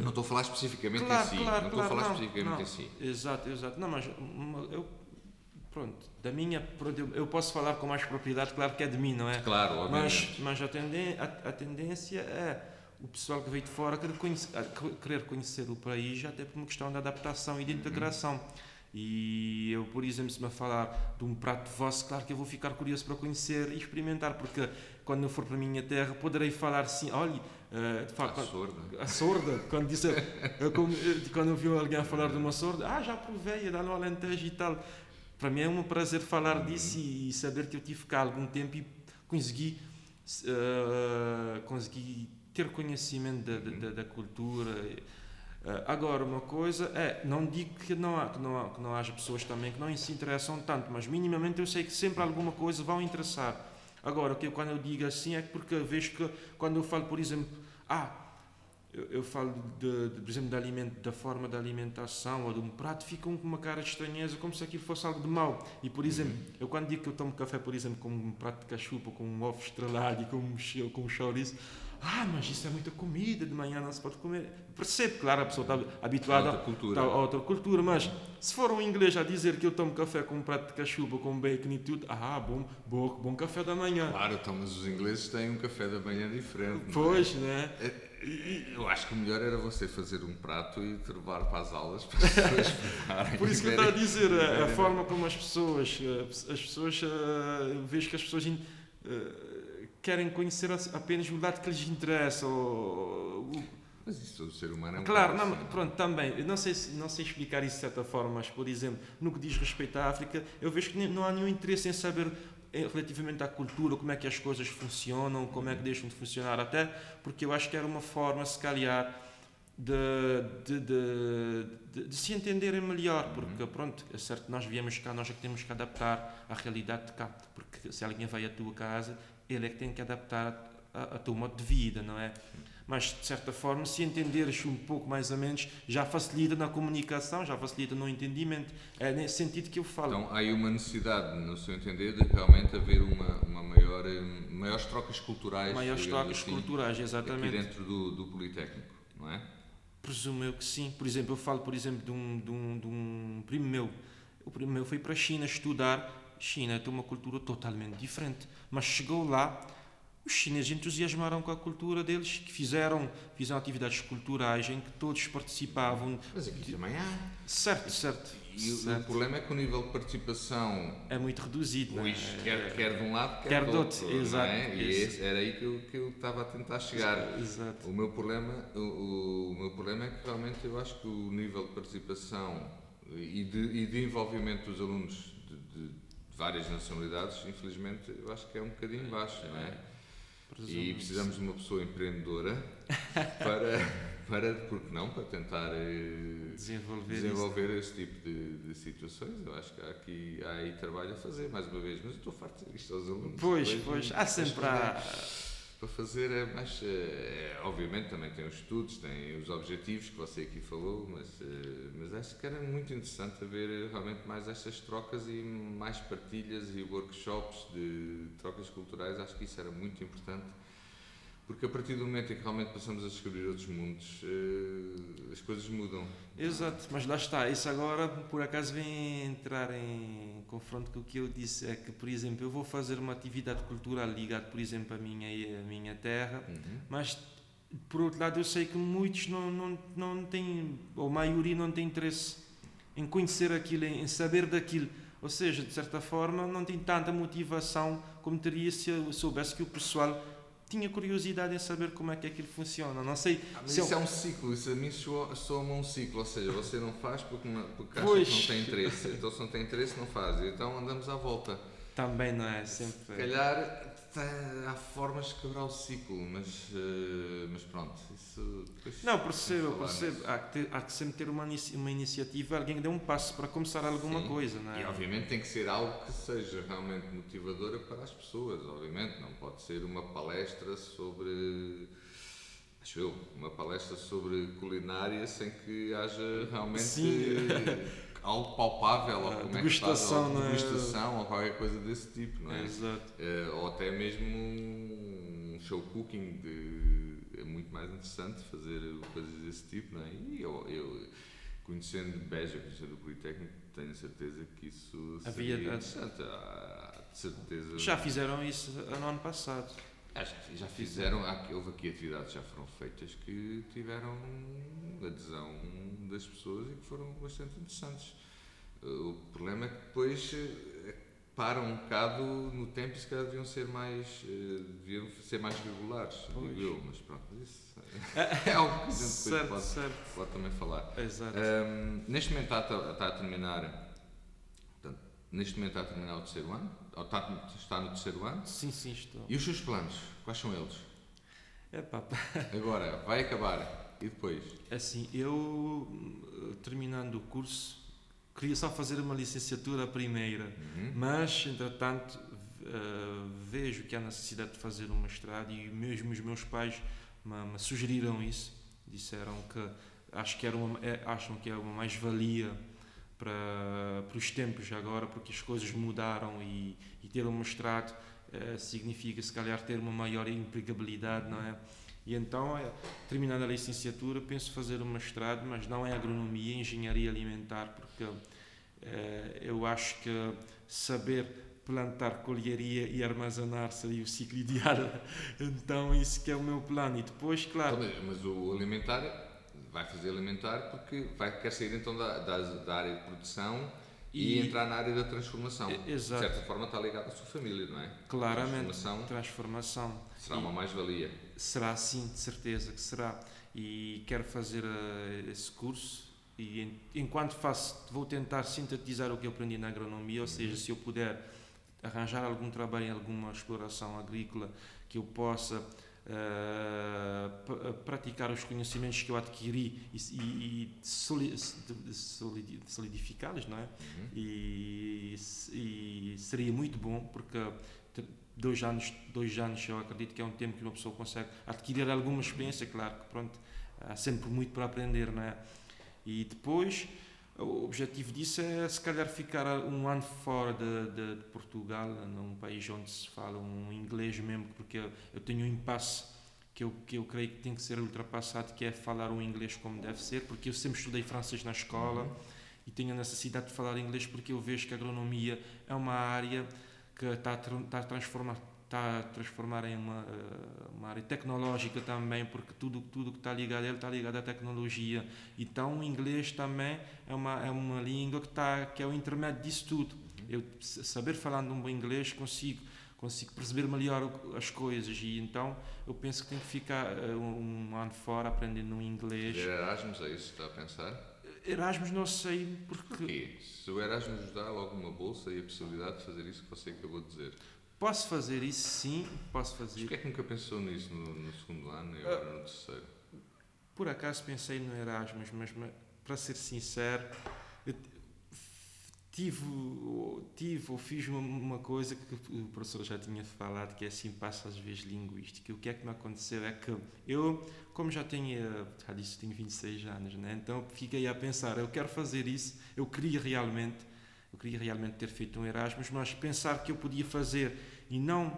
não estou a falar especificamente claro, em si. Claro, não estou claro, a falar não, especificamente não. em si. Exato, exato. Não, mas eu, pronto, da minha, pronto, eu, posso falar com mais propriedade, claro que é de mim, não é? Claro, obviamente. Mas, mas a, tenden, a, a tendência é o pessoal que veio de fora querer conhecer, querer conhecer o país até por uma questão de adaptação e de uhum. integração. E eu, por exemplo, se me falar de um prato vosso, claro que eu vou ficar curioso para conhecer e experimentar, porque quando eu for para a minha terra poderei falar assim, olha, uh, de facto, a sorda. A sorda, quando, disse, quando eu vi alguém a falar de uma sorda, ah, já provei, dá no Alentejo e tal. Para mim é um prazer falar uhum. disso e saber que eu tive cá algum tempo e consegui, uh, consegui ter conhecimento da, da, da cultura. Uh, agora, uma coisa é, não digo que não, há, que, não há, que não haja pessoas também que não se interessam tanto, mas minimamente eu sei que sempre alguma coisa vão interessar. Agora, que quando eu digo assim é porque vejo que quando eu falo, por exemplo, ah, eu, eu falo de, de, por exemplo, de alimento, da forma da alimentação ou de um prato, ficam com uma cara de estranheza, como se aquilo fosse algo de mau. E, por exemplo, uhum. eu quando digo que eu tomo café, por exemplo, com um prato de cachupa, com um ovo estrelado e com um, com um chouriço, ah, mas isso é muita comida, de manhã não se pode comer. Percebo, claro, a pessoa está habituada a outra cultura, a outra cultura mas se for um inglês a dizer que eu tomo café com um prato de cachupa, com bacon e tudo, ah, bom, bom, bom café da manhã. Claro, então, mas os ingleses têm um café da manhã diferente. Pois, não é? Né? Eu acho que o melhor era você fazer um prato e te levar para as aulas para as pessoas. [LAUGHS] Por isso que eu estou a dizer, a, a forma como as pessoas, as pessoas, uh, vejo que as pessoas. Uh, querem conhecer apenas o lado que lhes interessa. Ou, mas isso todo ser humano é um Claro, não, assim, pronto, também. Eu não sei, não sei explicar isso de certa forma, mas, por exemplo, no que diz respeito à África, eu vejo que não há nenhum interesse em saber relativamente à cultura, como é que as coisas funcionam, como é que deixam de funcionar, até porque eu acho que era uma forma, se calhar, de, de, de, de, de se entenderem melhor, porque, pronto, é certo, nós viemos cá, nós é que temos que adaptar à realidade de cá, porque se alguém vai à tua casa, ele é que tem que adaptar a, a teu modo de vida, não é? Mas, de certa forma, se entenderes um pouco mais ou menos, já facilita na comunicação, já facilita no entendimento. É nesse sentido que eu falo. Então, há aí uma necessidade, no seu entender, de realmente haver uma, uma maior, maiores trocas culturais. Maiores trocas assim, culturais, exatamente. Aqui dentro do, do Politécnico, não é? Presumo eu que sim. Por exemplo, eu falo, por exemplo, de um, de um, de um primo meu. O primo meu foi para a China estudar. China tem uma cultura totalmente diferente mas chegou lá, os chineses entusiasmaram com a cultura deles, que fizeram, fizeram atividades culturais em que todos participavam. Mas aqui também há. Certo, certo. E certo. o problema é que o nível de participação é muito reduzido. Pois, é? quer, quer de um lado, quer, quer do outro. outro exato. É? E esse, era aí que eu, que eu estava a tentar chegar. Exato. O meu, problema, o, o meu problema é que realmente eu acho que o nível de participação e de, e de envolvimento dos alunos de, de várias nacionalidades, infelizmente, eu acho que é um bocadinho baixo, não é? E precisamos de uma pessoa empreendedora para, [LAUGHS] para, porque não, para tentar eh, desenvolver, desenvolver esse tipo de, de, situações. Eu acho que há aqui há aí trabalho a fazer, mais uma vez, mas eu estou farto de dizer isto aos alunos. Pois, pois, há sempre há para fazer é mais. É, obviamente também tem os estudos, tem os objetivos que você aqui falou, mas, eh, mas acho que era muito interessante haver realmente mais estas trocas e mais partilhas e workshops de trocas culturais. Acho que isso era muito importante Porque a partir do momento em que realmente passamos a descobrir outros mundos, uh, as coisas mudam. Exato, mas lá está. Isso agora, por acaso, vem entrar em confronto com o que eu disse. É que, por exemplo, eu vou fazer uma atividade cultural ligada, por exemplo, à minha, à minha terra, uhum. mas por outro lado, eu sei que muitos não, não, não têm, ou a maioria não tem interesse em conhecer aquilo, em saber daquilo. Ou seja, de certa forma, não tem tanta motivação como teria se eu soubesse que o pessoal tinha curiosidade em saber como é que aquilo funciona. Não sei. Ah, mas isso eu... é um ciclo, isso a mim soa-me um ciclo, ou seja, você não faz porque, não, porque acha pois. que não tem interesse. Então, se não tem interesse, não faz. Então, andamos à volta. Também não é sempre. Se calhar há formas de quebrar o ciclo, mas, uh, mas pronto, isso depois. Não, percebo, percebo. Há que, ter, há que sempre ter uma, uma iniciativa, alguém que dê um passo para começar alguma Sim. coisa, não é? E obviamente tem que ser algo que seja realmente motivadora para as pessoas, obviamente, não pode ser uma palestra sobre. Acho eu, uma palestra sobre culinária sem que haja realmente. Sim. [LAUGHS] algo palpável, ou como degustação, é que ou degustação, ou qualquer coisa desse tipo, não é? Exato. Uh, ou até mesmo um show cooking, de, é muito mais interessante fazer coisas desse tipo, não é? E eu, eu conhecendo Beja, conhecendo o Politécnico, tenho certeza que isso Havia, seria interessante. Ah, certeza. Já fizeram isso no ano passado. Ah, já, já fizeram, houve aqui atividades que já foram feitas que tiveram adesão das pessoas e que foram bastante interessantes. O problema é que depois eh, param um bocado no tempo e se calhar deviam ser mais, eh, deviam ser mais regulares, pois. digo eu, mas pronto, isso [LAUGHS] é algo que a gente certo, pode, certo. pode também falar. Um, neste momento está, está a terminar neste momento está a terminar o terceiro ano, ou está, está no terceiro ano? Sim, sim, estou. E os seus planos, quais são eles? Epá. [LAUGHS] Agora, vai acabar e depois? Assim, eu terminando o curso queria só fazer uma licenciatura primeira, uhum. mas entretanto uh, vejo que há necessidade de fazer um mestrado e mesmo os meus pais me, me sugeriram isso, disseram que acho que era uma, é, acham que é uma mais-valia para, para os tempos agora, porque as coisas mudaram e, e ter um mestrado uh, significa se calhar ter uma maior empregabilidade, não é? E então, é, terminando a licenciatura, penso fazer um mestrado, mas não é agronomia, é engenharia alimentar, porque é, eu acho que saber plantar colheria e armazenar seria o ciclo [LAUGHS] ideal. Então, isso que é o meu plano. E depois, claro. Mas o alimentar vai fazer alimentar porque vai querer sair então da, da, da área de produção e, e, entrar na área da transformação. Exato. De certa forma está ligado à sua família, não é? Claramente. Transformação, transformação. Será uma mais-valia. Será sim, de certeza que será. E quero fazer uh, esse curso e enquanto faço vou tentar sintetizar o que eu aprendi na agronomia, ou seja, se eu puder arranjar algum trabalho em alguma exploração agrícola que eu possa uh, praticar os conhecimentos que eu adquiri e, e, e solidificá-los, não é? Uhum. E, e, seria muito bom porque dois anos, dois anos eu acredito que é um tempo que uma pessoa consegue adquirir alguma experiência, claro que pronto, há sempre muito para aprender, não é? E depois o objetivo disso é se calhar ficar um ano fora de, de, de, Portugal, num país onde se fala um inglês mesmo, porque eu, eu, tenho um impasse que eu, que eu creio que tem que ser ultrapassado, que é falar um inglês como deve ser, porque eu sempre estudei francês na escola uhum. e tenho a necessidade de falar inglês porque eu vejo que a agronomia é uma área que está, está a transformar está a transformar em uma, eh, uma área tecnológica também, porque tudo tudo que está ligado ele está ligado à tecnologia. Então, o inglês também é uma é uma língua que está que é o intermédio disso tudo. Eu saber falar um bom inglês consigo consigo perceber melhor as coisas e então eu penso que tenho que ficar eh, um ano fora aprendendo inglês. Erasmus é isso que está a pensar? Erasmus não sei porque. Porquê? Se o Erasmus dá logo uma bolsa e a possibilidade de fazer isso que você acabou de dizer. Posso fazer isso? Sim, posso fazer. Mas porquê é que nunca pensou nisso no, no segundo ano e agora uh, no terceiro? Por acaso pensei no Erasmus, mas, mas para ser sincero, tive, tive ou fiz uma, uma, coisa que o professor já tinha falado, que é assim, passa às vezes linguística. O que é que me aconteceu é que eu, como já tenho, já disse, tenho 26 anos, né? então fiquei a pensar, eu quero fazer isso, eu queria realmente eu queria realmente ter feito um Erasmus, mas pensar que eu podia fazer e não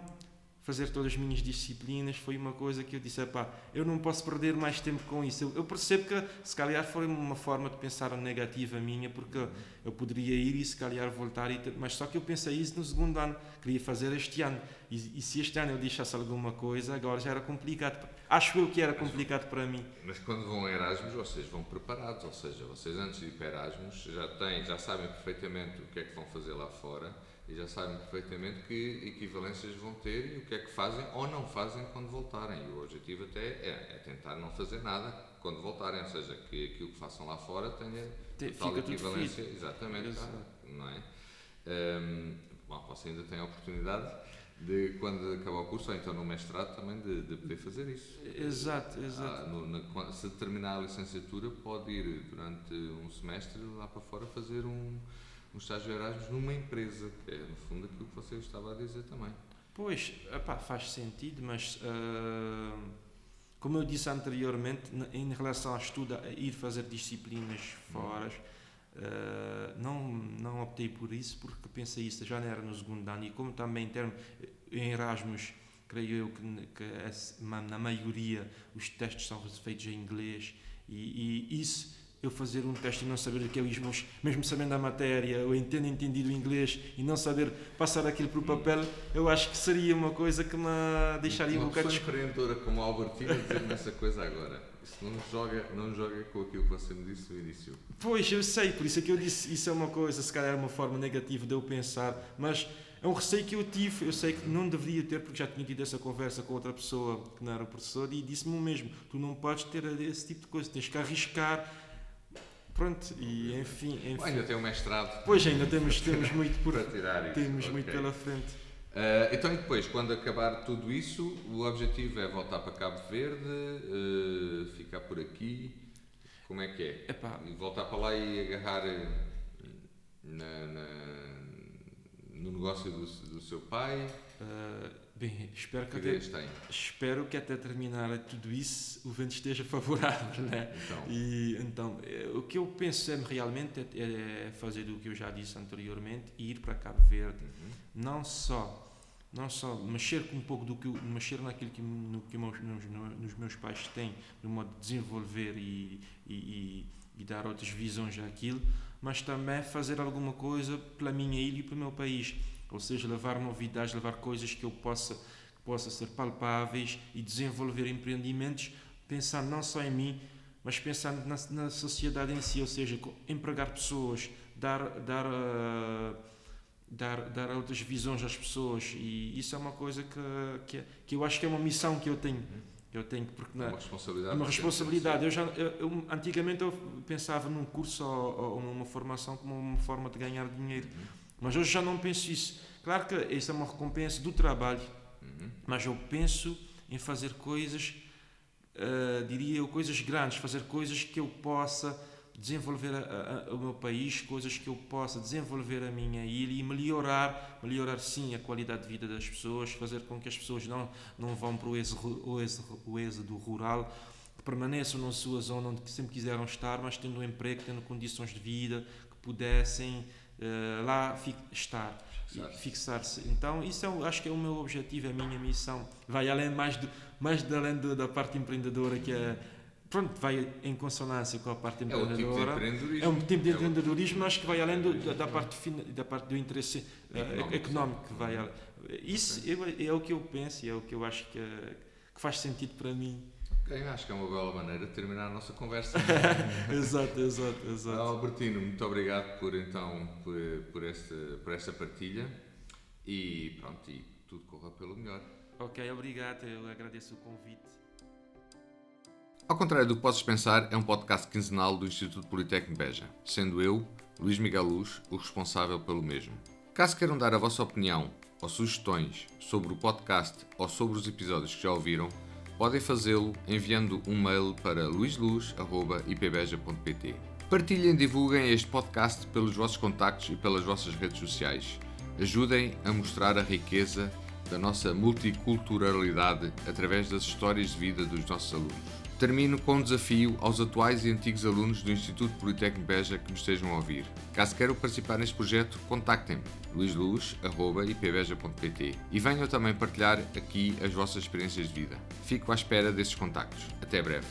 fazer todas as minhas disciplinas foi uma coisa que eu disse, pá, eu não posso perder mais tempo com isso. Eu, eu, percebo que se calhar foi uma forma de pensar negativa minha, porque eu poderia ir e se calhar voltar, e, mas só que eu pensei isso no segundo ano, queria fazer este ano. E, e se este ano eu deixasse alguma coisa, agora já era complicado. Acho eu que era complicado para mim. Mas quando vão a Erasmus, vocês vão preparados, ou seja, vocês antes de ir para Erasmus já têm, já sabem perfeitamente o que é que vão fazer lá fora e já sabem perfeitamente que equivalências vão ter e o que é que fazem ou não fazem quando voltarem. E o objetivo até é, é tentar não fazer nada quando voltarem, ou seja, que aquilo que façam lá fora tenha Te, total equivalência. Exatamente, tá, não é? Um, bom, você ainda tem a oportunidade de quando acabar o curso, ou então no mestrado também, de, de poder fazer isso. Exato, exato. Ah, no, na, se terminar a licenciatura, pode ir durante um semestre lá para fora fazer um um estágio Erasmus numa empresa, que é no fundo aquilo que você estava a dizer também. Pois, epá, faz sentido, mas uh, como eu disse anteriormente, em relação ao estudo, a ir fazer disciplinas fora, uh, não, não optei por isso porque pensei isso já não era no segundo ano e como também em, termos, em Erasmus creio eu que, que na maioria os testes são feitos em inglês e, e isso eu fazer um teste e não saber que é isso, mesmo sabendo a matéria, ou entendo entendido o inglês e não saber passar aquilo para o papel, eu acho que seria uma coisa que me deixaria uma um bocado... Uma empreendedora como a Albertina dizer-me essa coisa agora. Isso não joga, não joga com aquilo que você me disse no início. Pois, eu sei, por isso é que eu disse, isso é uma coisa, se calhar é uma forma negativa de eu pensar, mas é um receio que eu tive, eu sei que não deveria ter, porque já tinha tido essa conversa com outra pessoa que não era o professor, e disse-me o mesmo: tu não podes ter esse tipo de coisa, tens que arriscar Pronto, e enfim. enfim. ainda tem um mestrado. Pois, ainda temos, temos [LAUGHS] muito por tirar isso. Temos okay. muito pela frente. Uh, então, e depois, quando acabar tudo isso, o objetivo é voltar para Cabo Verde, uh, ficar por aqui. Como é que é? Epá. Voltar para lá e agarrar eh, na, na, no negócio do, do seu pai? Uh, Bem, espero que, que até, espero que até terminar tudo isso o vento esteja [LAUGHS] favorável, né? Então. E então, eh, o que eu penso é, realmente é, é fazer o que eu já disse anteriormente, ir para Cabo Verde, uhum. não só não só mexer com um pouco do que mexer naquilo que no que meus, nos, nos, meus pais têm, no modo de desenvolver e, e, e, e dar outras visões àquilo, mas também fazer alguma coisa pela minha ilha e pelo meu país ou seja, levar novidades, levar coisas que eu possa, que possa ser palpáveis e desenvolver empreendimentos, pensando não só em mim, mas pensando na, na sociedade em si, ou seja, empregar pessoas, dar, dar, uh, dar, dar outras visões às pessoas e isso é uma coisa que, que, que eu acho que é uma missão que eu tenho. Eu tenho porque é uma responsabilidade. Uma responsabilidade. Eu já, eu, eu, antigamente eu pensava num curso ou, ou numa formação como uma forma de ganhar dinheiro. Uhum mas hoje já não penso isso. Claro que isso é uma recompensa do trabalho, uhum. mas eu penso em fazer coisas, uh, diria eu, coisas grandes, fazer coisas que eu possa desenvolver a, a, o meu país, coisas que eu possa desenvolver a minha ilha e melhorar, melhorar sim a qualidade de vida das pessoas, fazer com que as pessoas não, não vão para o êxodo, o êxodo, o êxodo rural, que permaneçam na sua zona onde sempre quiseram estar, mas tendo um emprego, tendo condições de vida, que pudessem uh, lá estar fixar-se. Então, isso é, acho que é o meu objetivo, é a minha missão. Vai além mais, do, mais de além do, da parte empreendedora, que é. Pronto, vai em consonância com a parte empreendedora. É um tipo de empreendedorismo, mas que vai além do, da, da, parte, da parte do interesse uh, económico. Que vai, isso é, é, o que eu penso e é o que eu acho que, que faz sentido para mim. Ok, acho que é uma bela maneira de terminar a nossa conversa. [LAUGHS] exato, exato, exato. Albertino, muito obrigado por então por, por, este, por esta partilha e pronto, e tudo corra pelo melhor. Ok, obrigado, eu agradeço o convite. Ao contrário do que possas pensar, é um podcast quinzenal do Instituto Politécnico Beja, sendo eu, Luís Miguel Luz, o responsável pelo mesmo. Caso queiram dar a vossa opinião ou sugestões sobre o podcast ou sobre os episódios que já ouviram, podem fazê-lo enviando um mail para luisluz.ipbeja.pt. Partilhem e divulguem este podcast pelos vossos contactos e pelas vossas redes sociais. Ajudem a mostrar a riqueza da nossa multiculturalidade através das histórias de vida dos nossos alunos. Termino com um desafio aos atuais e antigos alunos do Instituto Politécnico Beja que me estejam a ouvir. Caso queiram participar neste projeto, contactem-me luisluz.ipbeja.pt e venham também partilhar aqui as vossas experiências de vida. Fico à espera desses contactos. Até breve.